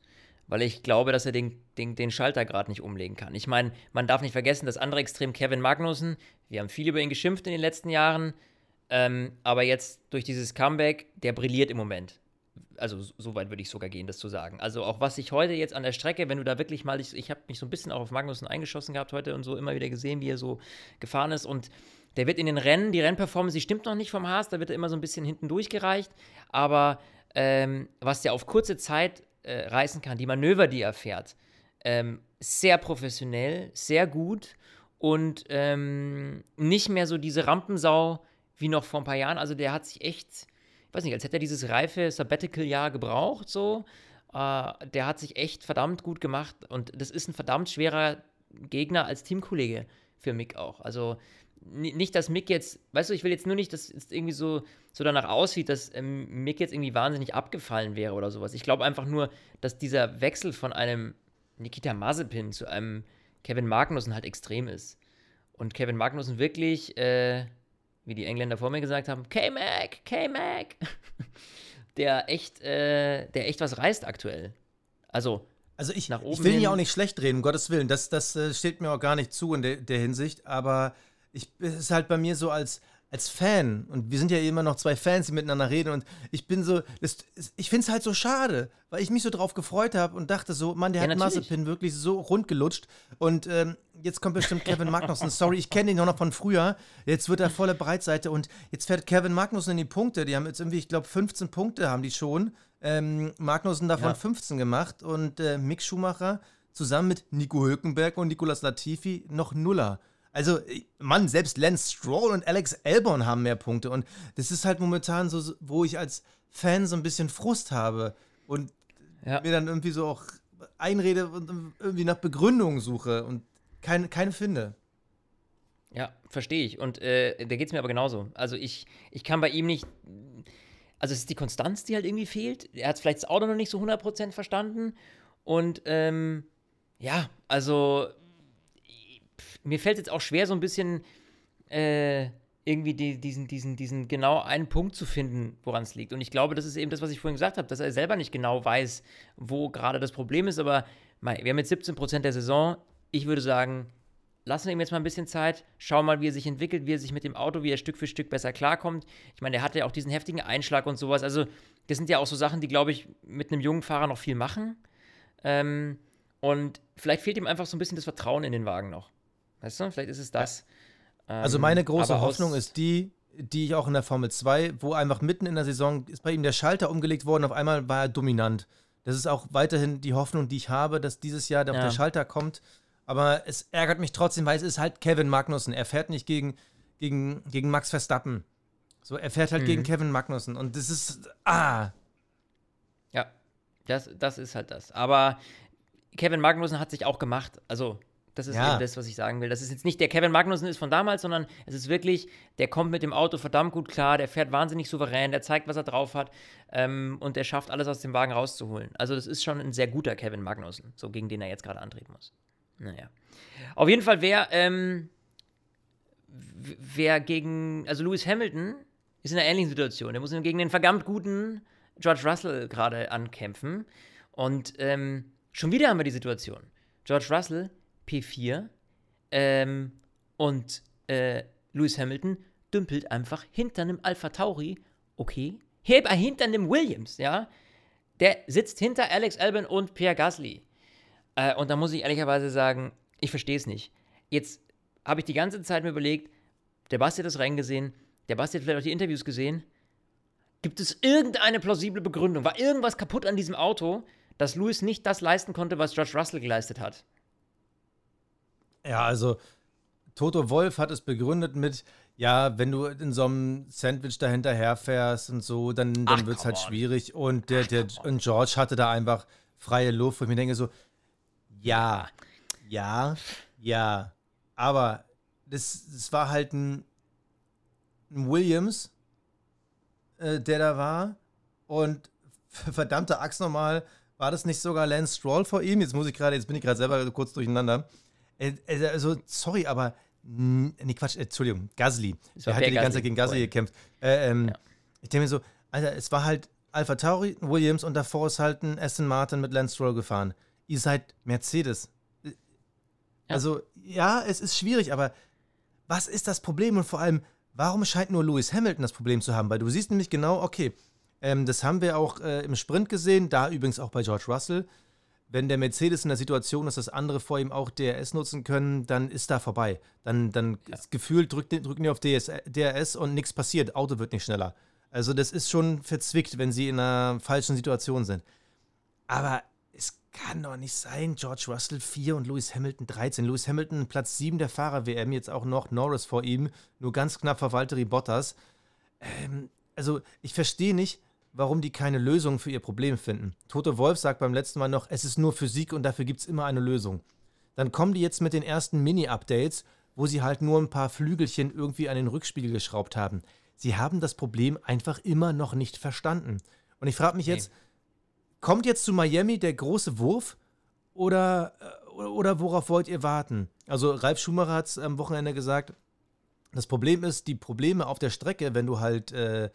Weil ich glaube, dass er den, den, den Schalter gerade nicht umlegen kann. Ich meine, man darf nicht vergessen, das andere Extrem Kevin Magnussen, wir haben viel über ihn geschimpft in den letzten Jahren, ähm, aber jetzt durch dieses Comeback, der brilliert im Moment also so weit würde ich sogar gehen, das zu sagen. Also auch was ich heute jetzt an der Strecke, wenn du da wirklich mal, ich, ich habe mich so ein bisschen auch auf Magnussen eingeschossen gehabt heute und so immer wieder gesehen, wie er so gefahren ist und der wird in den Rennen, die Rennperformance, die stimmt noch nicht vom Haas, da wird er immer so ein bisschen hinten durchgereicht, aber ähm, was der auf kurze Zeit äh, reißen kann, die Manöver, die er fährt, ähm, sehr professionell, sehr gut und ähm, nicht mehr so diese Rampensau wie noch vor ein paar Jahren. Also der hat sich echt weiß nicht, als hätte er dieses reife Sabbatical-Jahr gebraucht, so. Äh, der hat sich echt verdammt gut gemacht und das ist ein verdammt schwerer Gegner als Teamkollege für Mick auch. Also nicht, dass Mick jetzt, weißt du, ich will jetzt nur nicht, dass es irgendwie so, so danach aussieht, dass ähm, Mick jetzt irgendwie wahnsinnig abgefallen wäre oder sowas. Ich glaube einfach nur, dass dieser Wechsel von einem Nikita Mazepin zu einem Kevin Magnussen halt extrem ist. Und Kevin Magnussen wirklich äh, wie die Engländer vor mir gesagt haben, K-Mac, K-Mac, [LAUGHS] der echt, äh, der echt was reißt aktuell. Also, also ich, nach oben ich will ihn ja auch nicht schlecht reden, um Gottes Willen. Das, das äh, steht mir auch gar nicht zu in de, der Hinsicht. Aber ich, es ist halt bei mir so als, als Fan, und wir sind ja immer noch zwei Fans, die miteinander reden, und ich bin so, das, ich finde es halt so schade, weil ich mich so drauf gefreut habe und dachte so, Mann, der ja, hat Mazepin wirklich so rund gelutscht. Und ähm, jetzt kommt bestimmt Kevin Magnussen. Sorry, ich kenne ihn noch von früher. Jetzt wird er volle Breitseite und jetzt fährt Kevin Magnussen in die Punkte. Die haben jetzt irgendwie, ich glaube, 15 Punkte haben die schon. Ähm, Magnussen davon ja. 15 gemacht und äh, Mick Schumacher zusammen mit Nico Hülkenberg und Nicolas Latifi noch Nuller. Also, Mann, selbst Lance Stroll und Alex Albon haben mehr Punkte. Und das ist halt momentan so, wo ich als Fan so ein bisschen Frust habe und ja. mir dann irgendwie so auch einrede und irgendwie nach Begründungen suche und keine, keine finde. Ja, verstehe ich. Und äh, da geht es mir aber genauso. Also ich, ich kann bei ihm nicht. Also es ist die Konstanz, die halt irgendwie fehlt. Er hat vielleicht das Auto noch nicht so 100% verstanden. Und ähm, ja, also mir fällt jetzt auch schwer, so ein bisschen äh, irgendwie die, diesen, diesen, diesen genau einen Punkt zu finden, woran es liegt. Und ich glaube, das ist eben das, was ich vorhin gesagt habe, dass er selber nicht genau weiß, wo gerade das Problem ist. Aber mei, wir haben jetzt 17 Prozent der Saison. Ich würde sagen, lassen wir ihm jetzt mal ein bisschen Zeit, schauen mal, wie er sich entwickelt, wie er sich mit dem Auto, wie er Stück für Stück besser klarkommt. Ich meine, er hatte ja auch diesen heftigen Einschlag und sowas. Also, das sind ja auch so Sachen, die, glaube ich, mit einem jungen Fahrer noch viel machen. Ähm, und vielleicht fehlt ihm einfach so ein bisschen das Vertrauen in den Wagen noch. Weißt du, vielleicht ist es das. also meine ähm, große Hoffnung ist die, die ich auch in der Formel 2, wo einfach mitten in der Saison ist bei ihm der Schalter umgelegt worden, auf einmal war er dominant. Das ist auch weiterhin die Hoffnung, die ich habe, dass dieses Jahr ja. der Schalter kommt. Aber es ärgert mich trotzdem, weil es ist halt Kevin Magnussen. Er fährt nicht gegen, gegen, gegen Max Verstappen. So, er fährt halt mhm. gegen Kevin Magnussen. Und das ist. Ah! Ja, das, das ist halt das. Aber Kevin Magnussen hat sich auch gemacht. Also, das ist ja. eben das, was ich sagen will. Das ist jetzt nicht der Kevin Magnussen ist von damals, sondern es ist wirklich, der kommt mit dem Auto verdammt gut klar, der fährt wahnsinnig souverän, der zeigt, was er drauf hat ähm, und der schafft alles aus dem Wagen rauszuholen. Also das ist schon ein sehr guter Kevin Magnussen, so gegen den er jetzt gerade antreten muss. Naja. Auf jeden Fall, wer, ähm, wer gegen, also Lewis Hamilton ist in einer ähnlichen Situation. Der muss gegen den verdammt guten George Russell gerade ankämpfen. Und ähm, schon wieder haben wir die Situation. George Russell P4 ähm, und äh, Lewis Hamilton dümpelt einfach hinter einem Alpha Tauri, okay, hinter einem Williams, ja. Der sitzt hinter Alex Albon und Pierre Gasly. Äh, und da muss ich ehrlicherweise sagen, ich verstehe es nicht. Jetzt habe ich die ganze Zeit mir überlegt, der Basti hat das Rennen gesehen, der Basti hat vielleicht auch die Interviews gesehen. Gibt es irgendeine plausible Begründung? War irgendwas kaputt an diesem Auto, dass Lewis nicht das leisten konnte, was George Russell geleistet hat? Ja, also Toto Wolf hat es begründet mit, ja, wenn du in so einem Sandwich dahinter herfährst und so, dann, dann wird es halt on. schwierig. Und, der, der, und George hatte da einfach freie Luft, wo ich mir denke so, ja, ja, ja. Aber das, das war halt ein, ein Williams, äh, der da war. Und [LAUGHS] verdammte Axt nochmal, war das nicht sogar Lance Stroll vor ihm? Jetzt muss ich gerade, jetzt bin ich gerade selber kurz durcheinander. Äh, äh, also, sorry, aber Nee, Quatsch, Entschuldigung, Gasly. Er hat ja die ganze Zeit gegen Gasly gekämpft. Äh, ähm, ja. Ich denke mir so, Alter, es war halt Alpha Tauri, Williams und davor ist halt ein Aston Martin mit Lance Stroll gefahren. Ihr seid Mercedes. Ja. Also, ja, es ist schwierig, aber was ist das Problem und vor allem, warum scheint nur Lewis Hamilton das Problem zu haben? Weil du siehst nämlich genau, okay, ähm, das haben wir auch äh, im Sprint gesehen, da übrigens auch bei George Russell wenn der Mercedes in der Situation ist, dass andere vor ihm auch DRS nutzen können, dann ist da vorbei. Dann, dann ja. gefühlt drückt, drücken die auf DS, DRS und nichts passiert. Auto wird nicht schneller. Also das ist schon verzwickt, wenn sie in einer falschen Situation sind. Aber es kann doch nicht sein, George Russell 4 und Lewis Hamilton 13. Lewis Hamilton Platz 7 der Fahrer-WM, jetzt auch noch Norris vor ihm, nur ganz knapp vor Valtteri Bottas. Ähm, also ich verstehe nicht, warum die keine Lösung für ihr Problem finden. Tote Wolf sagt beim letzten Mal noch, es ist nur Physik und dafür gibt es immer eine Lösung. Dann kommen die jetzt mit den ersten Mini-Updates, wo sie halt nur ein paar Flügelchen irgendwie an den Rückspiegel geschraubt haben. Sie haben das Problem einfach immer noch nicht verstanden. Und ich frage mich jetzt, kommt jetzt zu Miami der große Wurf oder, äh, oder worauf wollt ihr warten? Also Ralf Schumacher hat es am Wochenende gesagt, das Problem ist, die Probleme auf der Strecke, wenn du halt äh,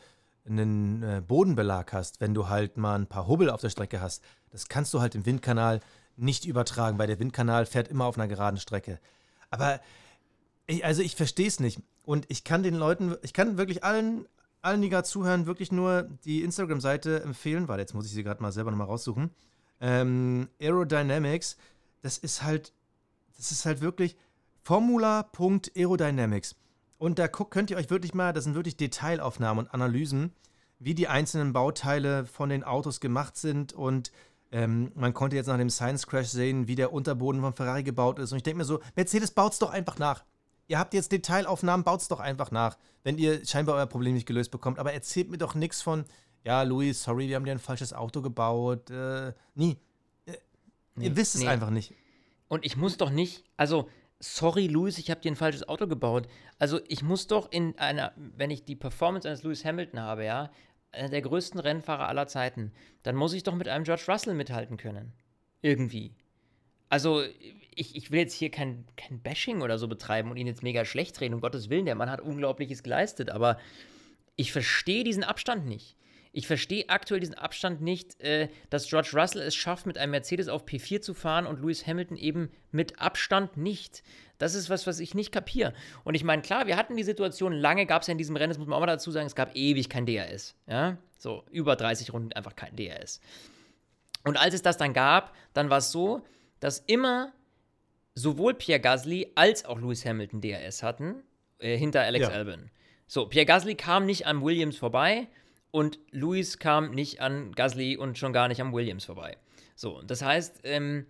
einen äh, Bodenbelag hast, wenn du halt mal ein paar Hubbel auf der Strecke hast, das kannst du halt im Windkanal nicht übertragen, weil der Windkanal fährt immer auf einer geraden Strecke. Aber ich, also ich verstehe es nicht. Und ich kann den Leuten, ich kann wirklich allen, allen, die gerade zuhören, wirklich nur die Instagram-Seite empfehlen, weil jetzt muss ich sie gerade mal selber nochmal raussuchen. Ähm, Aerodynamics, das ist halt, das ist halt wirklich Formula.aerodynamics. Und da könnt ihr euch wirklich mal, das sind wirklich Detailaufnahmen und Analysen, wie die einzelnen Bauteile von den Autos gemacht sind. Und ähm, man konnte jetzt nach dem Science Crash sehen, wie der Unterboden von Ferrari gebaut ist. Und ich denke mir so, Mercedes baut's doch einfach nach. Ihr habt jetzt Detailaufnahmen, baut's doch einfach nach, wenn ihr scheinbar euer Problem nicht gelöst bekommt. Aber erzählt mir doch nichts von, ja, Louis, sorry, wir haben dir ein falsches Auto gebaut. Äh, nie. Äh, nee, ihr wisst es einfach nicht. Und ich muss doch nicht, also sorry, Lewis, ich habe dir ein falsches Auto gebaut. Also ich muss doch in einer, wenn ich die Performance eines Lewis Hamilton habe, ja, einer der größten Rennfahrer aller Zeiten, dann muss ich doch mit einem George Russell mithalten können. Irgendwie. Also, ich, ich will jetzt hier kein, kein Bashing oder so betreiben und ihn jetzt mega schlecht reden, um Gottes Willen, der Mann hat Unglaubliches geleistet, aber ich verstehe diesen Abstand nicht. Ich verstehe aktuell diesen Abstand nicht, äh, dass George Russell es schafft, mit einem Mercedes auf P4 zu fahren und Lewis Hamilton eben mit Abstand nicht. Das ist was, was ich nicht kapiere. Und ich meine, klar, wir hatten die Situation, lange gab es ja in diesem Rennen, das muss man auch mal dazu sagen, es gab ewig kein DRS. Ja? So, über 30 Runden einfach kein DRS. Und als es das dann gab, dann war es so, dass immer sowohl Pierre Gasly als auch Lewis Hamilton DRS hatten, äh, hinter Alex ja. Albon. So, Pierre Gasly kam nicht an Williams vorbei und Lewis kam nicht an Gasly und schon gar nicht am Williams vorbei. So, das heißt, ähm,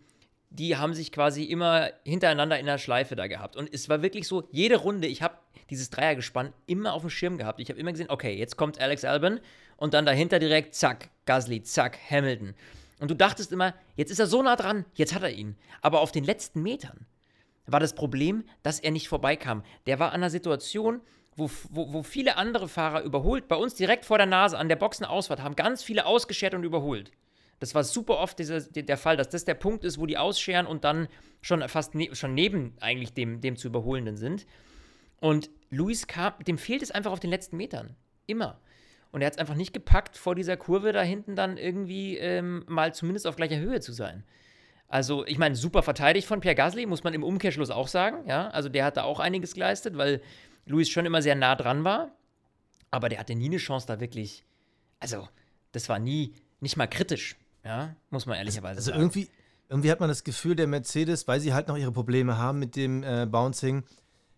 die haben sich quasi immer hintereinander in der Schleife da gehabt. Und es war wirklich so, jede Runde, ich habe dieses Dreiergespann immer auf dem Schirm gehabt. Ich habe immer gesehen, okay, jetzt kommt Alex Albon und dann dahinter direkt, zack, Gasly, zack, Hamilton. Und du dachtest immer, jetzt ist er so nah dran, jetzt hat er ihn. Aber auf den letzten Metern war das Problem, dass er nicht vorbeikam. Der war an einer Situation, wo, wo, wo viele andere Fahrer überholt, bei uns direkt vor der Nase an der Boxenausfahrt, haben ganz viele ausgeschert und überholt. Das war super oft dieser, der Fall, dass das der Punkt ist, wo die ausscheren und dann schon fast ne, schon neben eigentlich dem, dem zu überholenden sind. Und Luis kam, dem fehlt es einfach auf den letzten Metern. Immer. Und er hat es einfach nicht gepackt, vor dieser Kurve da hinten dann irgendwie ähm, mal zumindest auf gleicher Höhe zu sein. Also, ich meine, super verteidigt von Pierre Gasly, muss man im Umkehrschluss auch sagen. Ja, also der hat da auch einiges geleistet, weil Luis schon immer sehr nah dran war. Aber der hatte nie eine Chance, da wirklich. Also, das war nie, nicht mal kritisch. Ja, muss man ehrlicherweise also, sagen. Also irgendwie, irgendwie hat man das Gefühl, der Mercedes, weil sie halt noch ihre Probleme haben mit dem äh, Bouncing,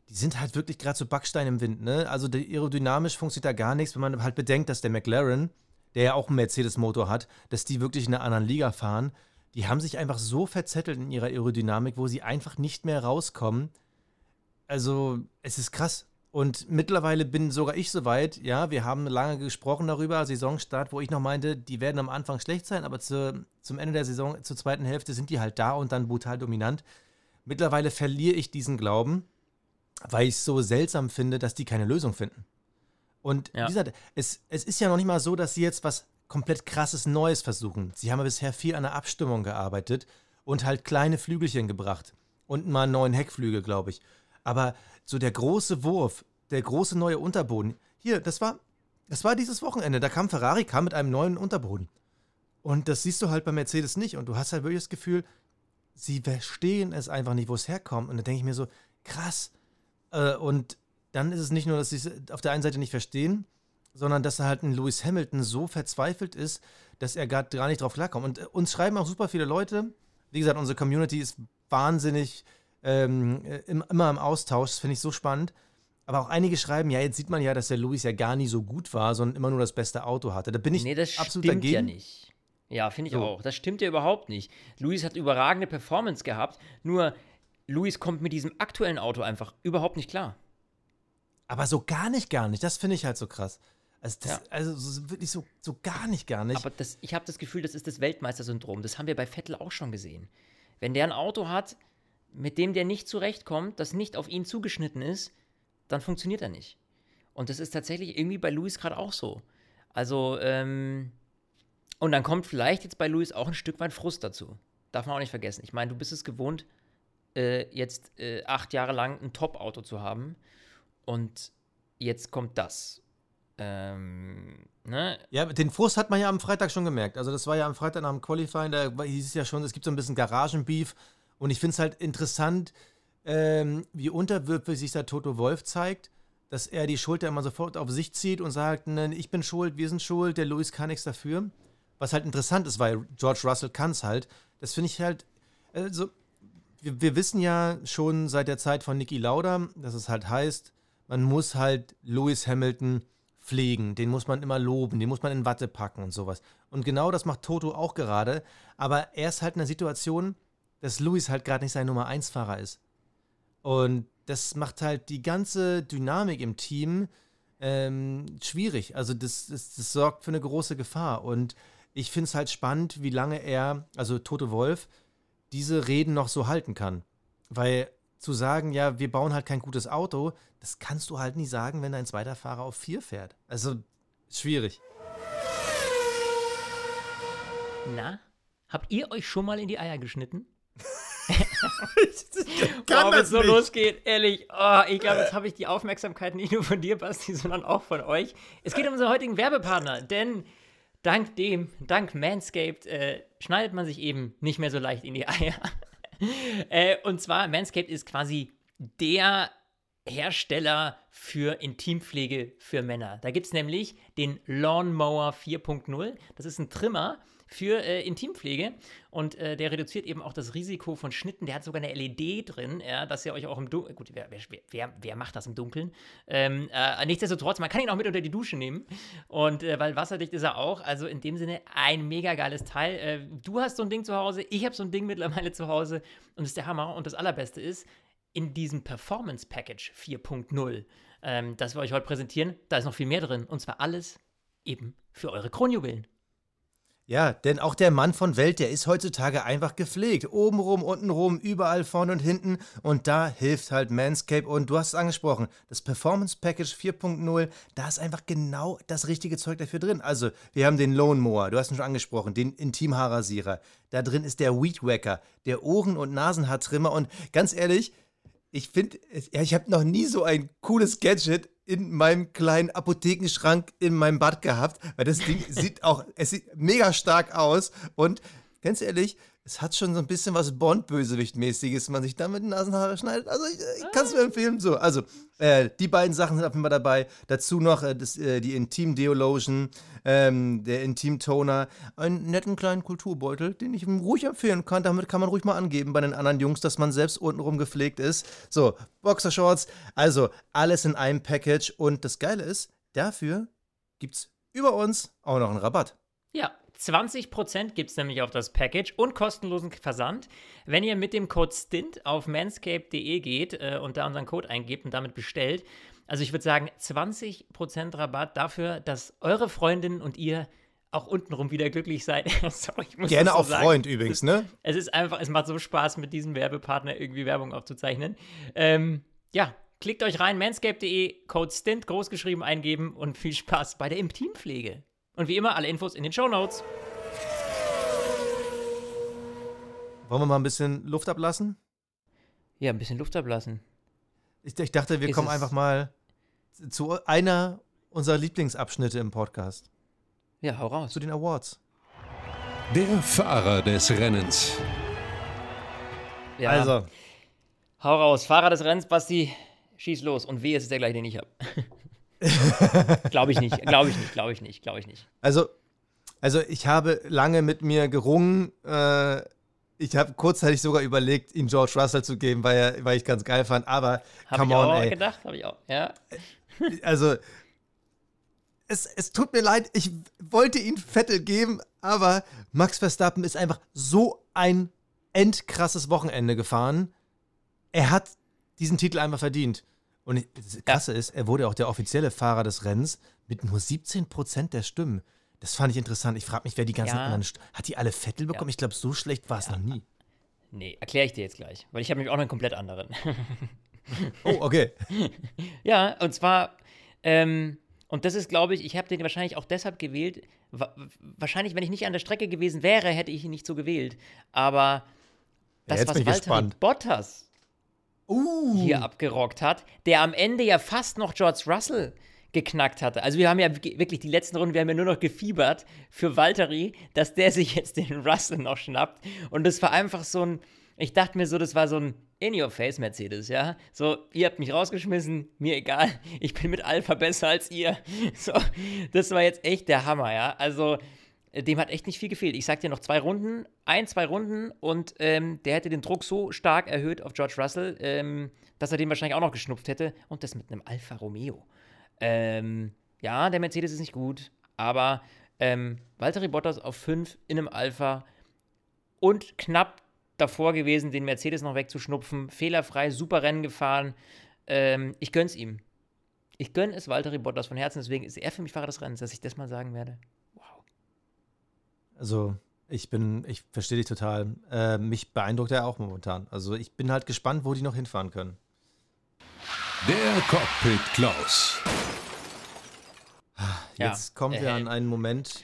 die sind halt wirklich gerade so Backstein im Wind, ne? Also aerodynamisch funktioniert da gar nichts, wenn man halt bedenkt, dass der McLaren, der ja auch einen Mercedes-Motor hat, dass die wirklich in einer anderen Liga fahren. Die haben sich einfach so verzettelt in ihrer Aerodynamik, wo sie einfach nicht mehr rauskommen also es ist krass. Und mittlerweile bin sogar ich soweit, ja, wir haben lange gesprochen darüber, Saisonstart, wo ich noch meinte, die werden am Anfang schlecht sein, aber zu, zum Ende der Saison, zur zweiten Hälfte sind die halt da und dann brutal dominant. Mittlerweile verliere ich diesen Glauben, weil ich es so seltsam finde, dass die keine Lösung finden. Und Ja. wie gesagt, es, es ist ja noch nicht mal so, dass sie jetzt was komplett krasses Neues versuchen. Sie haben ja bisher viel an der Abstimmung gearbeitet und halt kleine Flügelchen gebracht. Und mal einen neuen Heckflügel, glaube ich. Aber so der große Wurf, der große neue Unterboden, hier, das war, das war dieses Wochenende. Da kam Ferrari, kam mit einem neuen Unterboden. Und das siehst du halt bei Mercedes nicht. Und du hast halt wirklich das Gefühl, sie verstehen es einfach nicht, wo es herkommt. Und da denke ich mir so, krass. Äh, und dann ist es nicht nur, dass sie es auf der einen Seite nicht verstehen, sondern dass halt ein Lewis Hamilton so verzweifelt ist, dass er gar, gar nicht drauf klarkommt. Und äh, uns schreiben auch super viele Leute. Wie gesagt, unsere Community ist wahnsinnig ähm, äh, im, immer im Austausch. Das finde ich so spannend. Aber auch einige schreiben, ja, jetzt sieht man ja, dass der Lewis ja gar nie so gut war, sondern immer nur das beste Auto hatte. Da bin ich nee, das absolut stimmt dagegen. ja nicht. Ja, finde ich So. auch. Das stimmt ja überhaupt nicht. Luis hat überragende Performance gehabt, nur Luis kommt mit diesem aktuellen Auto einfach überhaupt nicht klar. Aber so gar nicht, gar nicht. Das finde ich halt so krass. Also, das, Ja. also so, wirklich so, so gar nicht, gar nicht. Aber das, ich habe das Gefühl, das ist das Weltmeistersyndrom. Das haben wir bei Vettel auch schon gesehen. Wenn der ein Auto hat, mit dem der nicht zurechtkommt, das nicht auf ihn zugeschnitten ist, dann funktioniert er nicht. Und das ist tatsächlich irgendwie bei Luis gerade auch so. Also, ähm, und dann kommt vielleicht jetzt bei Luis auch ein Stück weit Frust dazu. Darf man auch nicht vergessen. Ich meine, du bist es gewohnt, äh, jetzt äh, acht Jahre lang ein Top-Auto zu haben. Und jetzt kommt das. Ähm, ne? Ja, den Frust hat man ja am Freitag schon gemerkt. Also das war ja am Freitag nach dem Qualifying, da hieß es ja schon, es gibt so ein bisschen Garagenbeef. Und ich finde es halt interessant, ähm, wie unterwürfig sich da Toto Wolf zeigt, dass er die Schuld immer sofort auf sich zieht und sagt, "Nein, ich bin schuld, wir sind schuld, der Lewis kann nichts dafür. Was halt interessant ist, weil George Russell kann es halt. Das finde ich halt, also wir, wir wissen ja schon seit der Zeit von Niki Lauda, dass es halt heißt, man muss halt Lewis Hamilton pflegen, den muss man immer loben, den muss man in Watte packen und sowas. Und genau das macht Toto auch gerade, aber er ist halt in der Situation, dass Lewis halt gerade nicht sein Nummer 1 Fahrer ist. Und das macht halt die ganze Dynamik im Team ähm, schwierig. Also das, das, das sorgt für eine große Gefahr. Und ich finde es halt spannend, wie lange er, also Toto Wolf, diese Reden noch so halten kann. Weil zu sagen, ja, wir bauen halt kein gutes Auto, das kannst du halt nie sagen, wenn dein zweiter Fahrer auf vier fährt. Also schwierig. Na, habt ihr euch schon mal in die Eier geschnitten? [LAUGHS] kann oh, das so nicht. losgeht, ehrlich. Oh, ich glaube, jetzt habe ich die Aufmerksamkeit nicht nur von dir, Basti, sondern auch von euch. Es geht um unseren heutigen Werbepartner, denn dank dem, dank Manscaped, äh, schneidet man sich eben nicht mehr so leicht in die [LAUGHS] Eier. äh, und zwar, Manscaped ist quasi der Hersteller für Intimpflege für Männer. Da gibt es nämlich den Lawnmower 4.0. Das ist ein Trimmer für äh, Intimpflege und äh, der reduziert eben auch das Risiko von Schnitten. Der hat sogar eine LED drin, ja, dass ihr euch auch im Dunkeln. Gut, wer, wer, wer, wer macht das im Dunkeln? Ähm, äh, nichtsdestotrotz, man kann ihn auch mit unter die Dusche nehmen. Und äh, weil wasserdicht ist er auch. Also in dem Sinne ein mega geiles Teil. Äh, du hast so ein Ding zu Hause, ich habe so ein Ding mittlerweile zu Hause und das ist der Hammer. Und das Allerbeste ist, in diesem Performance Package 4.0, ähm, das wir euch heute präsentieren, da ist noch viel mehr drin. Und zwar alles eben für eure Kronjuwelen. Ja, denn auch der Mann von Welt, der ist heutzutage einfach gepflegt. Obenrum, untenrum, überall vorne und hinten. Und da hilft halt Manscape. Und du hast es angesprochen, das Performance Package 4.0, da ist einfach genau das richtige Zeug dafür drin. Also, wir haben den Lone Mower, du hast ihn schon angesprochen, den Intimhaarrasierer. Da drin ist der Weed Wacker, der Ohren- und Nasenhaartrimmer. Und ganz ehrlich, ich finde, ja, ich habe noch nie so ein cooles Gadget in meinem kleinen Apothekenschrank in meinem Bad gehabt, weil das Ding sieht auch, es sieht mega stark aus. Und ganz ehrlich, es hat schon so ein bisschen was Bond-Bösewicht-mäßiges, man sich damit die Nasenhaare schneidet. Also ich, ich kann es mir empfehlen. So, also äh, die beiden Sachen sind auf jeden Fall dabei. Dazu noch äh, das, äh, die Intim Deo Lotion, ähm, der Intim Toner, einen netten kleinen Kulturbeutel, den ich ruhig empfehlen kann. Damit kann man ruhig mal angeben bei den anderen Jungs, dass man selbst untenrum gepflegt ist. So, Boxershorts, also alles in einem Package. Und das Geile ist, dafür gibt's über uns auch noch einen Rabatt. Ja, 20% gibt es nämlich auf das Package und kostenlosen Versand, wenn ihr mit dem Code STINT auf manscape.de geht äh, und da unseren Code eingebt und damit bestellt. Also ich würde sagen, 20% Rabatt dafür, dass eure Freundin und ihr auch untenrum wieder glücklich seid. [LAUGHS] Sorry, ich muss Gerne so auch sagen. Freund übrigens, ne? Es ist einfach, es macht so Spaß, mit diesem Werbepartner irgendwie Werbung aufzuzeichnen. Ähm, ja, klickt euch rein, manscape.de, Code STINT großgeschrieben eingeben und viel Spaß bei der Intimpflege. Und wie immer, alle Infos in den Show Notes. Wollen wir mal ein bisschen Luft ablassen? Ja, ein bisschen Luft ablassen. Ich, ich dachte, wir ist kommen einfach mal zu einer unserer Lieblingsabschnitte im Podcast. Ja, hau raus. Zu den Awards. Der Fahrer des Rennens. Ja. Also. Hau raus. Fahrer des Rennens, Basti, schieß los. Und weh, es ist der gleiche, den ich habe. [LAUGHS] glaube ich nicht, glaube ich nicht, glaube ich nicht, glaube ich nicht. Also, also ich habe lange mit mir gerungen. Äh, ich habe kurzzeitig sogar überlegt, ihn George Russell zu geben, weil, er, weil ich ganz geil fand. Aber hab come ich on, auch ey. gedacht, habe ich auch. Ja. Also es, es tut mir leid, ich wollte ihn Vettel geben, aber Max Verstappen ist einfach so ein endkrasses Wochenende gefahren. Er hat diesen Titel einmal verdient. Und das Krasse ja. ist, er wurde auch der offizielle Fahrer des Rennens mit nur 17% der Stimmen. Das fand ich interessant. Ich frage mich, wer die ganzen ja. anderen. Hat die alle Vettel bekommen? Ja. Ich glaube, so schlecht war es noch nie. Nee, erkläre ich dir jetzt gleich, weil ich habe nämlich auch noch einen komplett anderen. oh, okay. [LAUGHS] ja, und zwar, ähm, und das ist, glaube ich, ich habe den wahrscheinlich auch deshalb gewählt. Wahrscheinlich, wenn ich nicht an der Strecke gewesen wäre, hätte ich ihn nicht so gewählt. Aber das, ja, was Walter Bottas uh. hier abgerockt hat, der am Ende ja fast noch George Russell geknackt hatte. Also wir haben ja wirklich die letzten Runden, wir haben ja nur noch gefiebert für Valtteri, dass der sich [LAUGHS] jetzt den Russell noch schnappt. Und das war einfach so ein, ich dachte mir so, das war so ein In-Your-Face Mercedes, ja. So, ihr habt mich rausgeschmissen, mir egal, ich bin mit Alpha besser als ihr. [LAUGHS] So, das war jetzt echt der Hammer, ja. Also, dem hat echt nicht viel gefehlt. Ich sag dir noch zwei Runden, ein, zwei Runden und ähm, der hätte den Druck so stark erhöht auf George Russell, ähm, dass er den wahrscheinlich auch noch geschnupft hätte und das mit einem Alfa Romeo. Ähm, ja, der Mercedes ist nicht gut, aber ähm, Valtteri Bottas auf 5 in einem Alpha und knapp davor gewesen, den Mercedes noch wegzuschnupfen. Fehlerfrei, super Rennen gefahren. Ähm, ich gönn's ihm. Ich gönn es Valtteri Bottas von Herzen, deswegen ist er für mich Fahrer des Rennens, dass ich das mal sagen werde. Also, ich bin, ich verstehe dich total. Äh, mich beeindruckt er auch momentan. Also, ich bin halt gespannt, wo die noch hinfahren können. Der Cockpit Klaus. Jetzt ja, kommen wir äh, an einen Moment,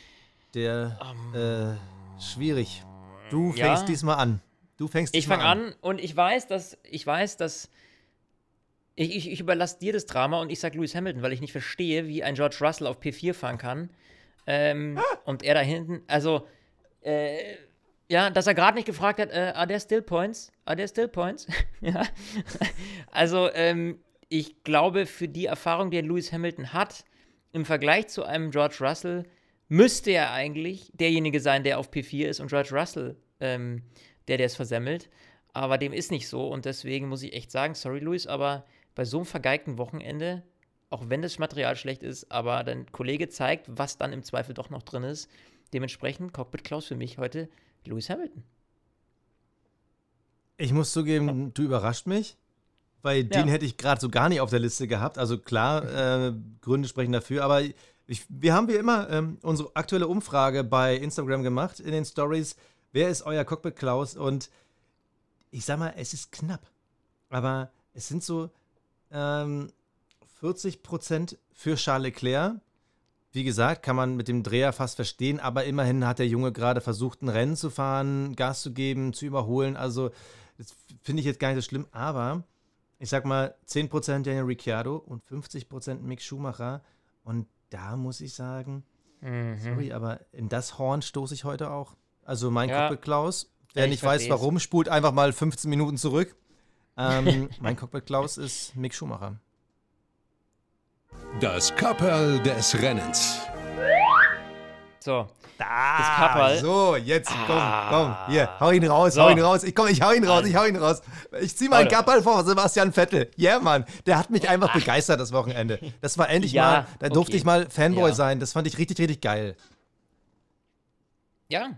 der um, äh, schwierig. Du fängst ja. diesmal an. Du fängst Ich fange an. an und ich weiß, dass ich weiß, dass ich, ich, ich überlasse dir das Drama und ich sage Lewis Hamilton, weil ich nicht verstehe, wie ein George Russell auf P4 fahren kann. Ähm. Und er da hinten, also äh, ja, dass er gerade nicht gefragt hat, äh, are there still points? Are there still points? [LAUGHS] ja. Also, ähm, ich glaube, für die Erfahrung, die Lewis Hamilton hat, im Vergleich zu einem George Russell, müsste er eigentlich derjenige sein, der auf P4 ist und George Russell, ähm, der, der es versemmelt. Aber dem ist nicht so und deswegen muss ich echt sagen, sorry Luis, aber bei so einem vergeigten Wochenende, auch wenn das Material schlecht ist, aber dein Kollege zeigt, was dann im Zweifel doch noch drin ist. Dementsprechend Cockpit Klaus für mich heute Lewis Hamilton. Ich muss zugeben, du überrascht mich, weil ja. den hätte ich gerade so gar nicht auf der Liste gehabt. Also klar, äh, Gründe sprechen dafür, aber ich, wir haben wie immer ähm, unsere aktuelle Umfrage bei Instagram gemacht in den Stories. Wer ist euer Cockpit Klaus? Und ich sag mal, es ist knapp. Aber es sind so ähm, 40% für Charles Leclerc. Wie gesagt, kann man mit dem Dreher fast verstehen, aber immerhin hat der Junge gerade versucht, ein Rennen zu fahren, Gas zu geben, zu überholen. Also, das finde ich jetzt gar nicht so schlimm. Aber ich sag mal, 10% Daniel Ricciardo und 50% Mick Schumacher. Und da muss ich sagen, mhm. sorry, aber in das Horn stoße ich heute auch. Also mein ja. Cockpit Klaus, wer ja, nicht weiß warum, spult einfach mal 15 Minuten zurück. Ähm, mein Cockpit Klaus ist Mick Schumacher. Das Kapperl des Rennens. So. Da, das Kapperl. So, jetzt komm, komm, hier, hau ihn raus, so. hau ihn raus. Ich komm, ich hau ihn raus, ich hau ihn raus. Ich zieh mein Kapperl vor Sebastian Vettel. Ja, yeah, Mann, der hat mich einfach begeistert das Wochenende. Das war endlich ja, mal, da durfte okay. ich mal Fanboy ja. sein. Das fand ich richtig, richtig geil. ja,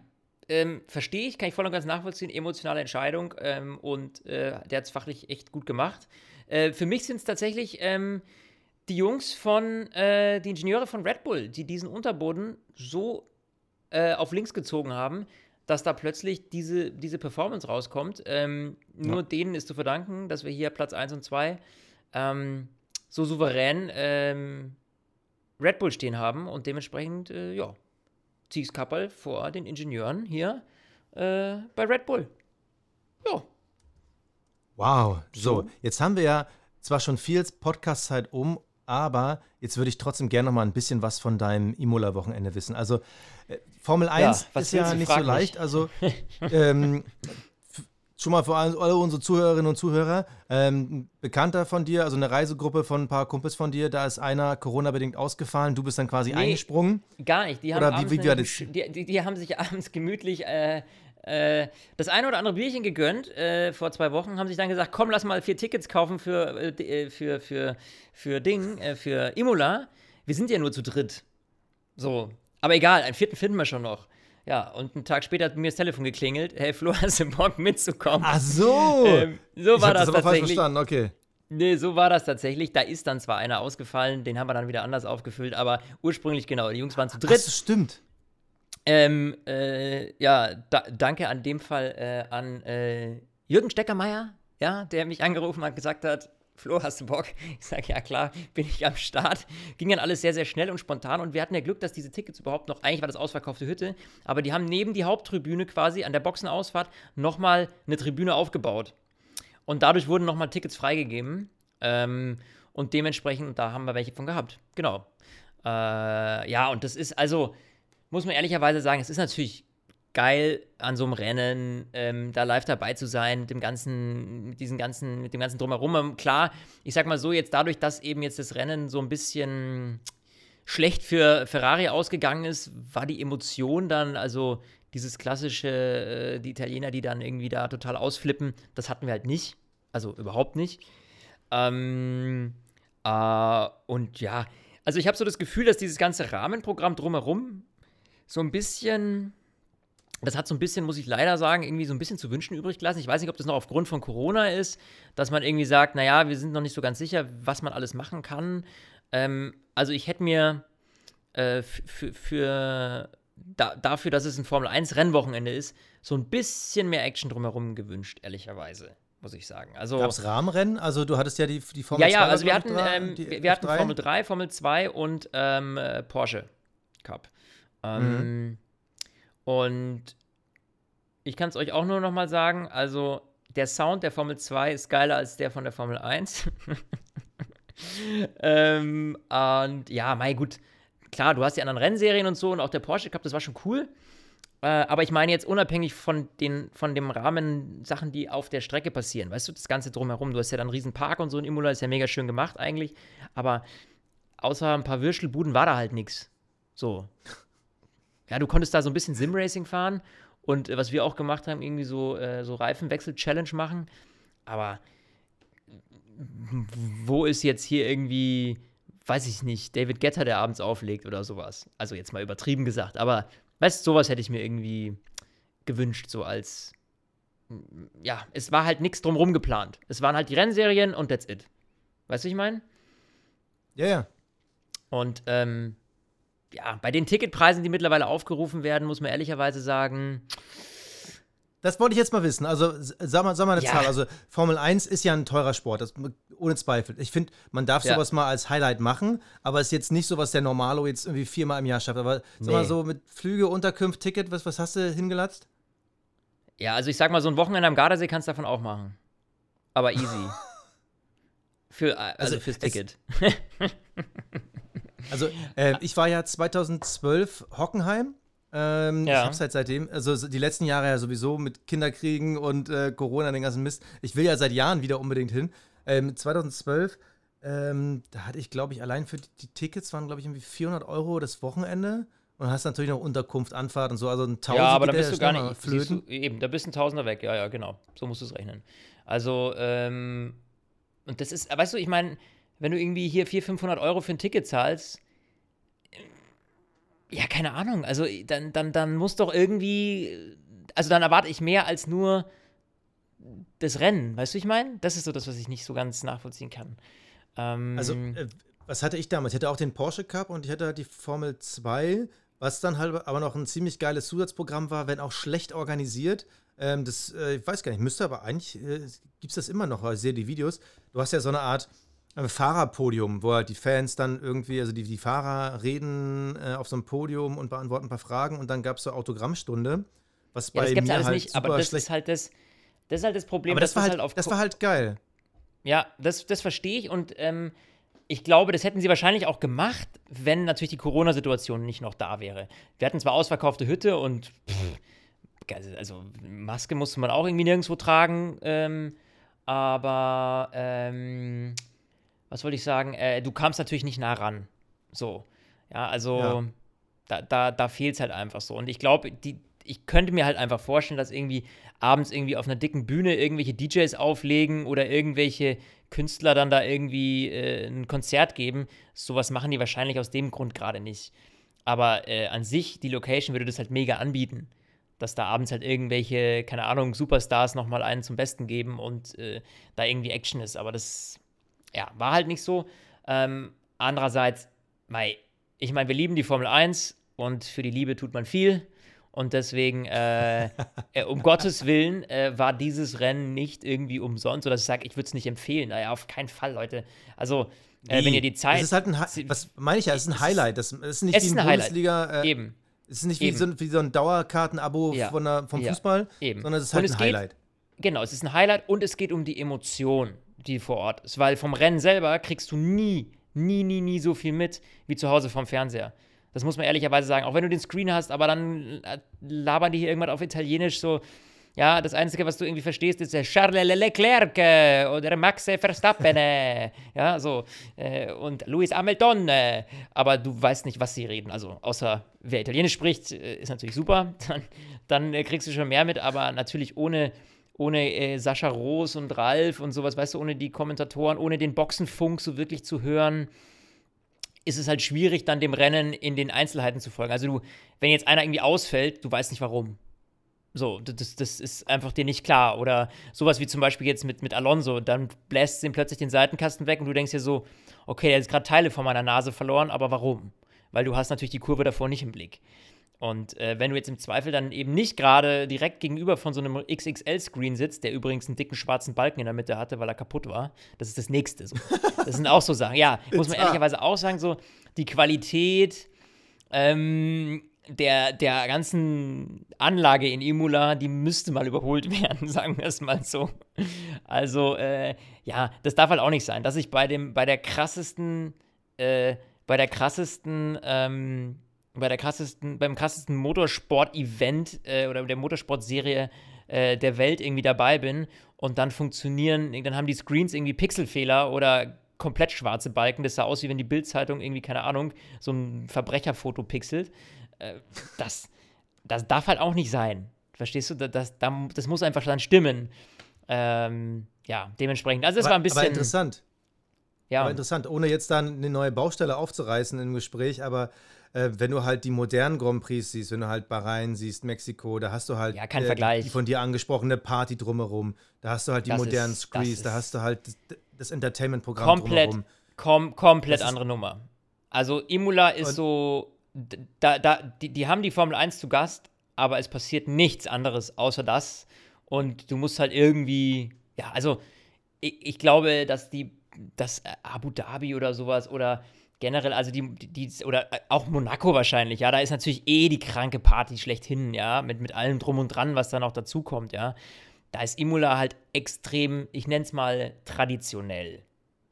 ähm, verstehe ich, kann ich voll und ganz nachvollziehen, emotionale Entscheidung ähm, und äh, der hat es fachlich echt gut gemacht. Äh, für mich sind es tatsächlich ähm, die Jungs von, äh, die Ingenieure von Red Bull, die diesen Unterboden so äh, auf links gezogen haben, dass da plötzlich diese, diese Performance rauskommt. Ähm, nur ja. denen ist zu verdanken, dass wir hier Platz 1 und 2 ähm, so souverän ähm, Red Bull stehen haben und dementsprechend, äh, ja, Ziegs Kappel vor den Ingenieuren hier äh, bei Red Bull. Ja. Wow. So, jetzt haben wir ja zwar schon viel Podcast-Zeit um, aber jetzt würde ich trotzdem gerne noch mal ein bisschen was von deinem Imola-Wochenende wissen. Also äh, Formel 1 ja, ist ja nicht so leicht. Mich. Also [LAUGHS] ähm, schon mal für alle unsere Zuhörerinnen und Zuhörer, ähm, Bekannter von dir, also eine Reisegruppe von ein paar Kumpels von dir, da ist einer Corona-bedingt ausgefallen, du bist dann quasi nee, eingesprungen? Gar nicht. Die haben, oder wie, wie, wie die, die, die, haben sich abends gemütlich äh, äh, das eine oder andere Bierchen gegönnt äh, vor zwei Wochen, haben sich dann gesagt, komm, lass mal vier Tickets kaufen für, äh, äh für, für, für Ding, äh, für Imola. Wir sind ja nur zu dritt. So. Aber egal, einen vierten finden wir schon noch. Ja, und einen Tag später hat mir das Telefon geklingelt. Hey Flo, [LAUGHS] hast du Bock mitzukommen? Ach so! Ähm, so ich war das, das aber tatsächlich. Falsch verstanden, okay. Nee, so war das tatsächlich. Da ist dann zwar einer ausgefallen, den haben wir dann wieder anders aufgefüllt, aber ursprünglich genau, die Jungs waren zu dritt. Das stimmt. Ähm, äh, ja, da, danke an dem Fall äh, an äh, Jürgen Steckermeier, ja, der mich angerufen hat, gesagt hat, Flo, hast du Bock? [LAUGHS] Ich sage, ja klar, bin ich am Start. Ging dann alles sehr, sehr schnell und spontan und wir hatten ja Glück, dass diese Tickets überhaupt noch, eigentlich war das ausverkaufte Hütte, aber die haben neben die Haupttribüne quasi an der Boxenausfahrt nochmal eine Tribüne aufgebaut. Und dadurch wurden nochmal Tickets freigegeben. Ähm, und dementsprechend, da haben wir welche von gehabt. Genau. Äh, ja, und das ist also, muss man ehrlicherweise sagen, es ist natürlich geil, an so einem Rennen ähm, da live dabei zu sein, mit dem ganzen, mit diesen ganzen, mit dem ganzen Drumherum. Ähm, klar, ich sag mal so, jetzt dadurch, dass eben jetzt das Rennen so ein bisschen schlecht für Ferrari ausgegangen ist, war die Emotion dann, also dieses klassische, äh, die Italiener, die dann irgendwie da total ausflippen, das hatten wir halt nicht. Also überhaupt nicht. Ähm, äh, und ja, also ich habe so das Gefühl, dass dieses ganze Rahmenprogramm drumherum so ein bisschen das hat so ein bisschen, muss ich leider sagen, irgendwie so ein bisschen zu wünschen übrig gelassen. Ich weiß nicht, ob das noch aufgrund von Corona ist, dass man irgendwie sagt, naja, wir sind noch nicht so ganz sicher, was man alles machen kann. Ähm, also ich hätte mir äh, für da, dafür, dass es ein Formel 1 Rennwochenende ist, so ein bisschen mehr Action drumherum gewünscht, ehrlicherweise, muss ich sagen. Also, Gab es Rahmenrennen? Also du hattest ja die, die Formel 2. Ja, ja, also wir hatten, ähm, wir, wir hatten Formel 3, Formel 2 und ähm, äh, Porsche Cup. Ähm, mhm. Und ich kann es euch auch nur noch mal sagen, also der Sound der Formel 2 ist geiler als der von der Formel 1. [LAUGHS] ähm, und ja, mei, gut, klar, du hast die anderen Rennserien und so und auch der Porsche Cup, das war schon cool. Äh, aber ich meine jetzt unabhängig von, den, von dem Rahmen Sachen, die auf der Strecke passieren. Weißt du, das Ganze drumherum. Du hast ja dann einen riesen Park und so in Imola, ist ja mega schön gemacht eigentlich. Aber außer ein paar Würstelbuden war da halt nichts. So ja, du konntest da so ein bisschen Sim-Racing fahren und äh, was wir auch gemacht haben, irgendwie so, äh, so Reifenwechsel-Challenge machen. Aber wo ist jetzt hier irgendwie, weiß ich nicht, David Getter, der abends auflegt oder sowas? Also jetzt mal übertrieben gesagt, aber weißt du, sowas hätte ich mir irgendwie gewünscht, so als, ja, es war halt nichts drumrum geplant. Es waren halt die Rennserien und that's it. Weißt du, ich meine? Ja, ja. Und ähm, ja, bei den Ticketpreisen, die mittlerweile aufgerufen werden, muss man ehrlicherweise sagen. Das wollte ich jetzt mal wissen. Also, sag mal, sag mal eine ja. Zahl. Also, Formel 1 ist ja ein teurer Sport, das, ohne Zweifel. Ich finde, man darf ja. sowas mal als Highlight machen, aber es ist jetzt nicht so, was der Normalo jetzt irgendwie viermal im Jahr schafft. Aber sag nee. mal so mit Flüge, Unterkunft, Ticket, was, was hast du hingelatzt? Ja, also ich sag mal, so ein Wochenende am Gardasee kannst du davon auch machen. Aber easy. [LAUGHS] Für, also, also fürs Ticket. [LAUGHS] Also, äh, ich war ja 2012 Hockenheim. Ähm, ja. Ich hab's halt seitdem, also die letzten Jahre ja sowieso mit Kinderkriegen und äh, Corona, den ganzen Mist. Ich will ja seit Jahren wieder unbedingt hin. Ähm, 2012, ähm, da hatte ich, glaube ich, allein für die, die Tickets waren, glaube ich, irgendwie 400 Euro das Wochenende. Und hast natürlich noch Unterkunft, Anfahrt und so, also ein Tausender. Ja, aber da bist du gar nicht flöten. Du, eben, da bist ein Tausender weg, ja, ja, genau. So musst du es rechnen. Also, ähm, und das ist, weißt du, ich meine, wenn du irgendwie hier 400, 500 Euro für ein Ticket zahlst, Ja, keine Ahnung. Also dann, dann, dann muss doch irgendwie, also dann erwarte ich mehr als nur das Rennen. Weißt du, ich meine? Das ist so das, was ich nicht so ganz nachvollziehen kann. Ähm, also, äh, was hatte ich damals? Ich hatte auch den Porsche Cup und ich hatte halt die Formel 2, was dann halt aber noch ein ziemlich geiles Zusatzprogramm war, wenn auch schlecht organisiert. Ähm, das, äh, ich weiß gar nicht, müsste aber eigentlich, äh, gibt es das immer noch, weil ich sehe die Videos. Du hast ja so eine Art Fahrerpodium, wo halt die Fans dann irgendwie, also die, die Fahrer reden äh, auf so einem Podium und beantworten ein paar Fragen und dann gab es so Autogrammstunde, was ja, bei das gibt's mir alles halt nicht, aber das ist halt das, das ist halt das Problem. Aber das, war halt, halt das war halt geil. Ja, das, das verstehe ich und ähm, ich glaube, das hätten sie wahrscheinlich auch gemacht, wenn natürlich die Corona-Situation nicht noch da wäre. Wir hatten zwar ausverkaufte Hütte und pff, also Maske musste man auch irgendwie nirgendwo tragen, ähm, aber ähm, was wollte ich sagen? Äh, du kamst natürlich nicht nah ran. So. Ja, also ja. da, da, da fehlt es halt einfach so. Und ich glaube, die, ich könnte mir halt einfach vorstellen, dass irgendwie abends irgendwie auf einer dicken Bühne irgendwelche DJs auflegen oder irgendwelche Künstler dann da irgendwie äh, ein Konzert geben. Sowas machen die wahrscheinlich aus dem Grund gerade nicht. Aber äh, an sich, die Location würde das halt mega anbieten. Dass da abends halt irgendwelche, keine Ahnung, Superstars nochmal einen zum Besten geben und äh, da irgendwie Action ist. Aber das, ja, war halt nicht so. Ähm, andererseits, mei, ich meine, wir lieben die Formel 1 und für die Liebe tut man viel. Und deswegen, äh, [LAUGHS] äh, um Gottes Willen, äh, war dieses Rennen nicht irgendwie umsonst, sodass ich sage, ich würde es nicht empfehlen. Naja, auf keinen Fall, Leute. Also, äh, wenn ihr die Zeit. Das ist halt ein, was meine ich ja, es ist ein Highlight. Das, ist nicht wie ein, Bundesliga. Äh, Eben. Es ist nicht wie so, wie so, ein Dauerkartenabo ja. vom ja. Fußball, Eben. sondern es ist halt es ein geht, Highlight. Genau, es ist ein Highlight und es geht um die Emotion, die vor Ort ist. Weil vom Rennen selber kriegst du nie, nie, nie, nie so viel mit wie zu Hause vom Fernseher. Das muss man ehrlicherweise sagen. Auch wenn du den Screen hast, aber dann äh, labern die hier irgendwann auf Italienisch so. Ja, das Einzige, was du irgendwie verstehst, ist der Charles Leclerc äh, oder Max Verstappen. Äh, [LAUGHS] ja, so. Und Luis Hamilton. Aber du weißt nicht, was sie reden. Also, außer wer Italienisch spricht, ist natürlich super. [LAUGHS] Dann, dann kriegst du schon mehr mit, aber natürlich ohne ohne äh, Sascha Roos und Ralf und sowas, weißt du, ohne die Kommentatoren, ohne den Boxenfunk so wirklich zu hören ist es halt schwierig, dann dem Rennen in den Einzelheiten zu folgen. Also du, wenn jetzt einer irgendwie ausfällt, du weißt nicht warum. So, das, das ist einfach dir nicht klar. Oder sowas wie zum Beispiel jetzt mit, mit Alonso, dann bläst ihm plötzlich den Seitenkasten weg und du denkst dir so, okay, der hat gerade Teile von meiner Nase verloren, aber warum? Weil du hast natürlich die Kurve davor nicht im Blick. Und äh, wenn du jetzt im Zweifel dann eben nicht gerade direkt gegenüber von so einem XXL-Screen sitzt, der übrigens einen dicken schwarzen Balken in der Mitte hatte, weil er kaputt war, das ist das Nächste. So. Das sind auch so Sachen. Ja, [LAUGHS] muss man ehrlicherweise auch sagen, so die Qualität ähm, der, der ganzen Anlage in Imola, die müsste mal überholt [LAUGHS] werden, sagen wir es mal so. Also, äh, ja, das darf halt auch nicht sein, dass ich bei dem, bei der krassesten, äh, bei der krassesten, ähm, bei der krassesten, beim krassesten Motorsport-Event äh, oder der Motorsport-Serie äh, der Welt irgendwie dabei bin und dann funktionieren, dann haben die Screens irgendwie Pixelfehler oder komplett schwarze Balken. Das sah aus, wie wenn die Bildzeitung irgendwie, keine Ahnung, so ein Verbrecherfoto pixelt. Äh, das, das darf halt auch nicht sein. Verstehst du? Das, das, das muss einfach dann stimmen. Ähm, ja, dementsprechend. Also, es war ein bisschen. Aber interessant. Ja. Aber interessant, ohne jetzt dann eine neue Baustelle aufzureißen im Gespräch, aber äh, wenn du halt die modernen Grand Prix siehst, wenn du halt Bahrain siehst, Mexiko, da hast du halt ja, kein äh, Vergleich. die von dir angesprochene Party drumherum. Da hast du halt die das modernen ist, Screens, da hast du halt das, das Entertainment-Programm komplett, drumherum. Kom komplett andere Nummer. Also Imola ist so, da, da, die, die haben die Formel 1 zu Gast, aber es passiert nichts anderes außer das. Und du musst halt irgendwie, ja, also ich, ich glaube, dass die, dass Abu Dhabi oder sowas oder generell, also die, die, oder auch Monaco wahrscheinlich, ja, da ist natürlich eh die kranke Party schlechthin, ja, mit, mit allem drum und dran, was da noch dazukommt, ja. Da ist Imola halt extrem, ich nenne es mal traditionell,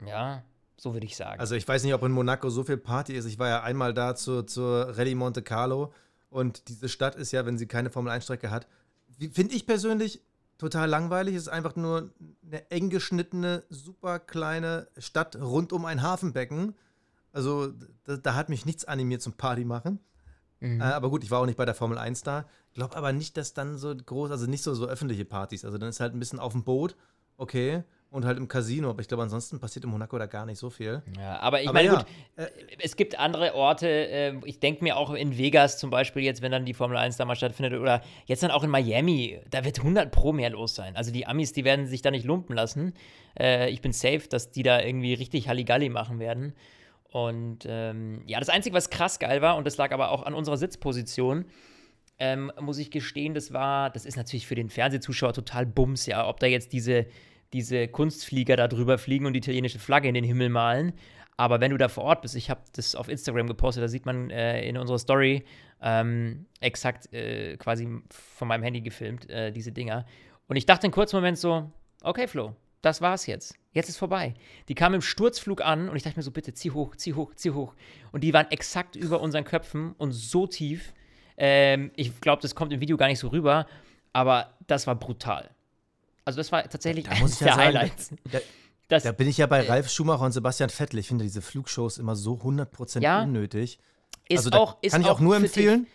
ja, so würde ich sagen. Also ich weiß nicht, ob in Monaco so viel Party ist. Ich war ja einmal da zur, zur Rallye Monte Carlo und diese Stadt ist ja, wenn sie keine Formel-1-Strecke hat, finde ich persönlich total langweilig. Es ist einfach nur eine eng geschnittene, super kleine Stadt rund um ein Hafenbecken also da, da, hat mich nichts animiert zum Party machen. Mhm. Äh, aber gut, ich war auch nicht bei der Formel 1 da. Glaube aber nicht, dass dann so groß, also nicht so, so öffentliche Partys. Also dann ist halt ein bisschen auf dem Boot, okay. und halt im Casino. Aber ich glaube, ansonsten passiert in Monaco da gar nicht so viel. Ja, aber ich Aber meine, ja, gut, es gibt andere Orte, äh, ich denke mir auch in Vegas zum Beispiel, jetzt, wenn dann die Formel 1 da mal stattfindet, oder jetzt dann auch in Miami, da wird 100 Pro mehr los sein. Also die Amis, die werden sich da nicht lumpen lassen. Äh, ich bin safe, dass die da irgendwie richtig Halligalli machen werden. Und ähm, ja, das Einzige, was krass geil war, und das lag aber auch an unserer Sitzposition, ähm, muss ich gestehen, das war, das ist natürlich für den Fernsehzuschauer total Bums, ja, ob da jetzt diese, diese Kunstflieger da drüber fliegen und die italienische Flagge in den Himmel malen. Aber wenn du da vor Ort bist, ich habe das auf Instagram gepostet, da sieht man äh, in unserer Story ähm, exakt äh, quasi von meinem Handy gefilmt, äh, diese Dinger. Und ich dachte einen kurzen Moment so, okay, Flo, das war's jetzt. Jetzt ist vorbei. Die kamen im Sturzflug an und ich dachte mir so, bitte zieh hoch, zieh hoch, zieh hoch. Und die waren exakt über unseren Köpfen und so tief. Ähm, ich glaube, das kommt im Video gar nicht so rüber, aber das war brutal. Also das war tatsächlich Da muss eines ich ja der sagen, Highlights. Da, Das, da bin ich ja bei Ralf Schumacher und Sebastian Vettel. Ich finde diese Flugshows immer so 100% Ja. unnötig. ist also auch, ist kann ich auch nur für empfehlen.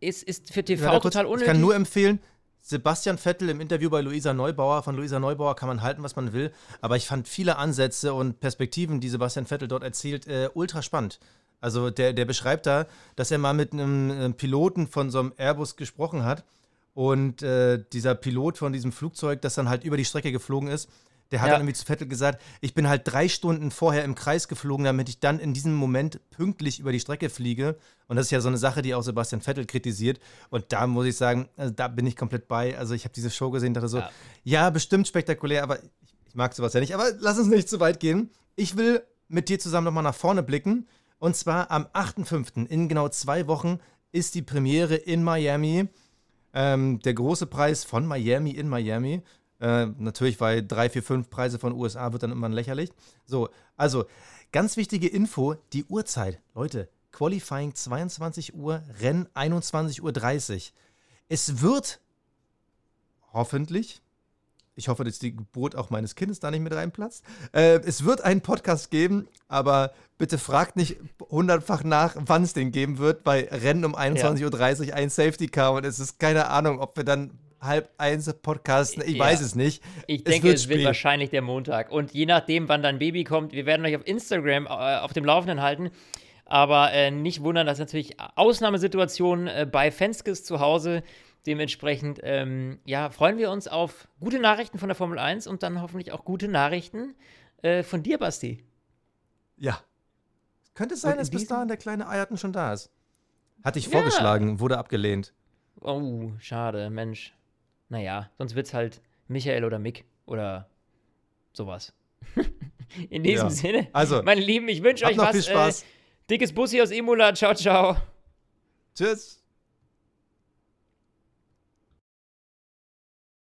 Ist, ist für TV total unnötig. Ich kann nur empfehlen, Sebastian Vettel im Interview bei Luisa Neubauer. Von Luisa Neubauer kann man halten, was man will. Aber ich fand viele Ansätze und Perspektiven, die Sebastian Vettel dort erzählt, äh, ultra spannend. Also der, der beschreibt da, dass er mal mit einem Piloten von so einem Airbus gesprochen hat. Und äh, dieser Pilot von diesem Flugzeug, das dann halt über die Strecke geflogen ist, der hat Ja. dann irgendwie zu Vettel gesagt, ich bin halt drei Stunden vorher im Kreis geflogen, damit ich dann in diesem Moment pünktlich über die Strecke fliege. Und das ist ja so eine Sache, die auch Sebastian Vettel kritisiert. Und da muss ich sagen, also da bin ich komplett bei. Also ich habe diese Show gesehen, dachte so, Ja. ja. bestimmt spektakulär, aber ich, ich mag sowas ja nicht. Aber lass uns nicht zu weit gehen. Ich will mit dir zusammen nochmal nach vorne blicken. Und zwar am 8.5. in genau zwei Wochen ist die Premiere in Miami. Ähm, der große Preis von Miami in Miami. Äh, natürlich, weil 3, 4, 5 Preise von USA wird dann immer lächerlich. So, also ganz wichtige Info: die Uhrzeit. Leute, Qualifying 22 Uhr, Rennen 21.30 Uhr. Es wird hoffentlich, ich hoffe, dass die Geburt auch meines Kindes da nicht mit reinplatzt, äh, es wird einen Podcast geben, aber bitte fragt nicht hundertfach nach, wann es den geben wird. Bei Rennen um 21.30 Uhr ein Safety Car und es ist keine Ahnung, ob wir dann halb eins podcasten. Ich Ja. weiß es nicht. Ich Es denke, wird es wird wahrscheinlich der Montag. Und je nachdem, wann dein Baby kommt, wir werden euch auf Instagram äh, auf dem Laufenden halten. Aber äh, nicht wundern, dass natürlich Ausnahmesituationen äh, bei Fenskes zu Hause. Dementsprechend, ähm, ja, freuen wir uns auf gute Nachrichten von der Formel 1 und dann hoffentlich auch gute Nachrichten äh, von dir, Basti. Ja. Könnte es sein, dass bis dahin der kleine Eierten schon da ist. Hatte ich Ja. vorgeschlagen, wurde abgelehnt. Oh, schade, Mensch. Naja, sonst wird's halt Michael oder Mick oder sowas. [LAUGHS] In diesem Ja. Sinne, Also, meine Lieben, ich wünsche euch noch was. viel Spaß. Äh, dickes Bussi aus Imola. Ciao, ciao. Tschüss.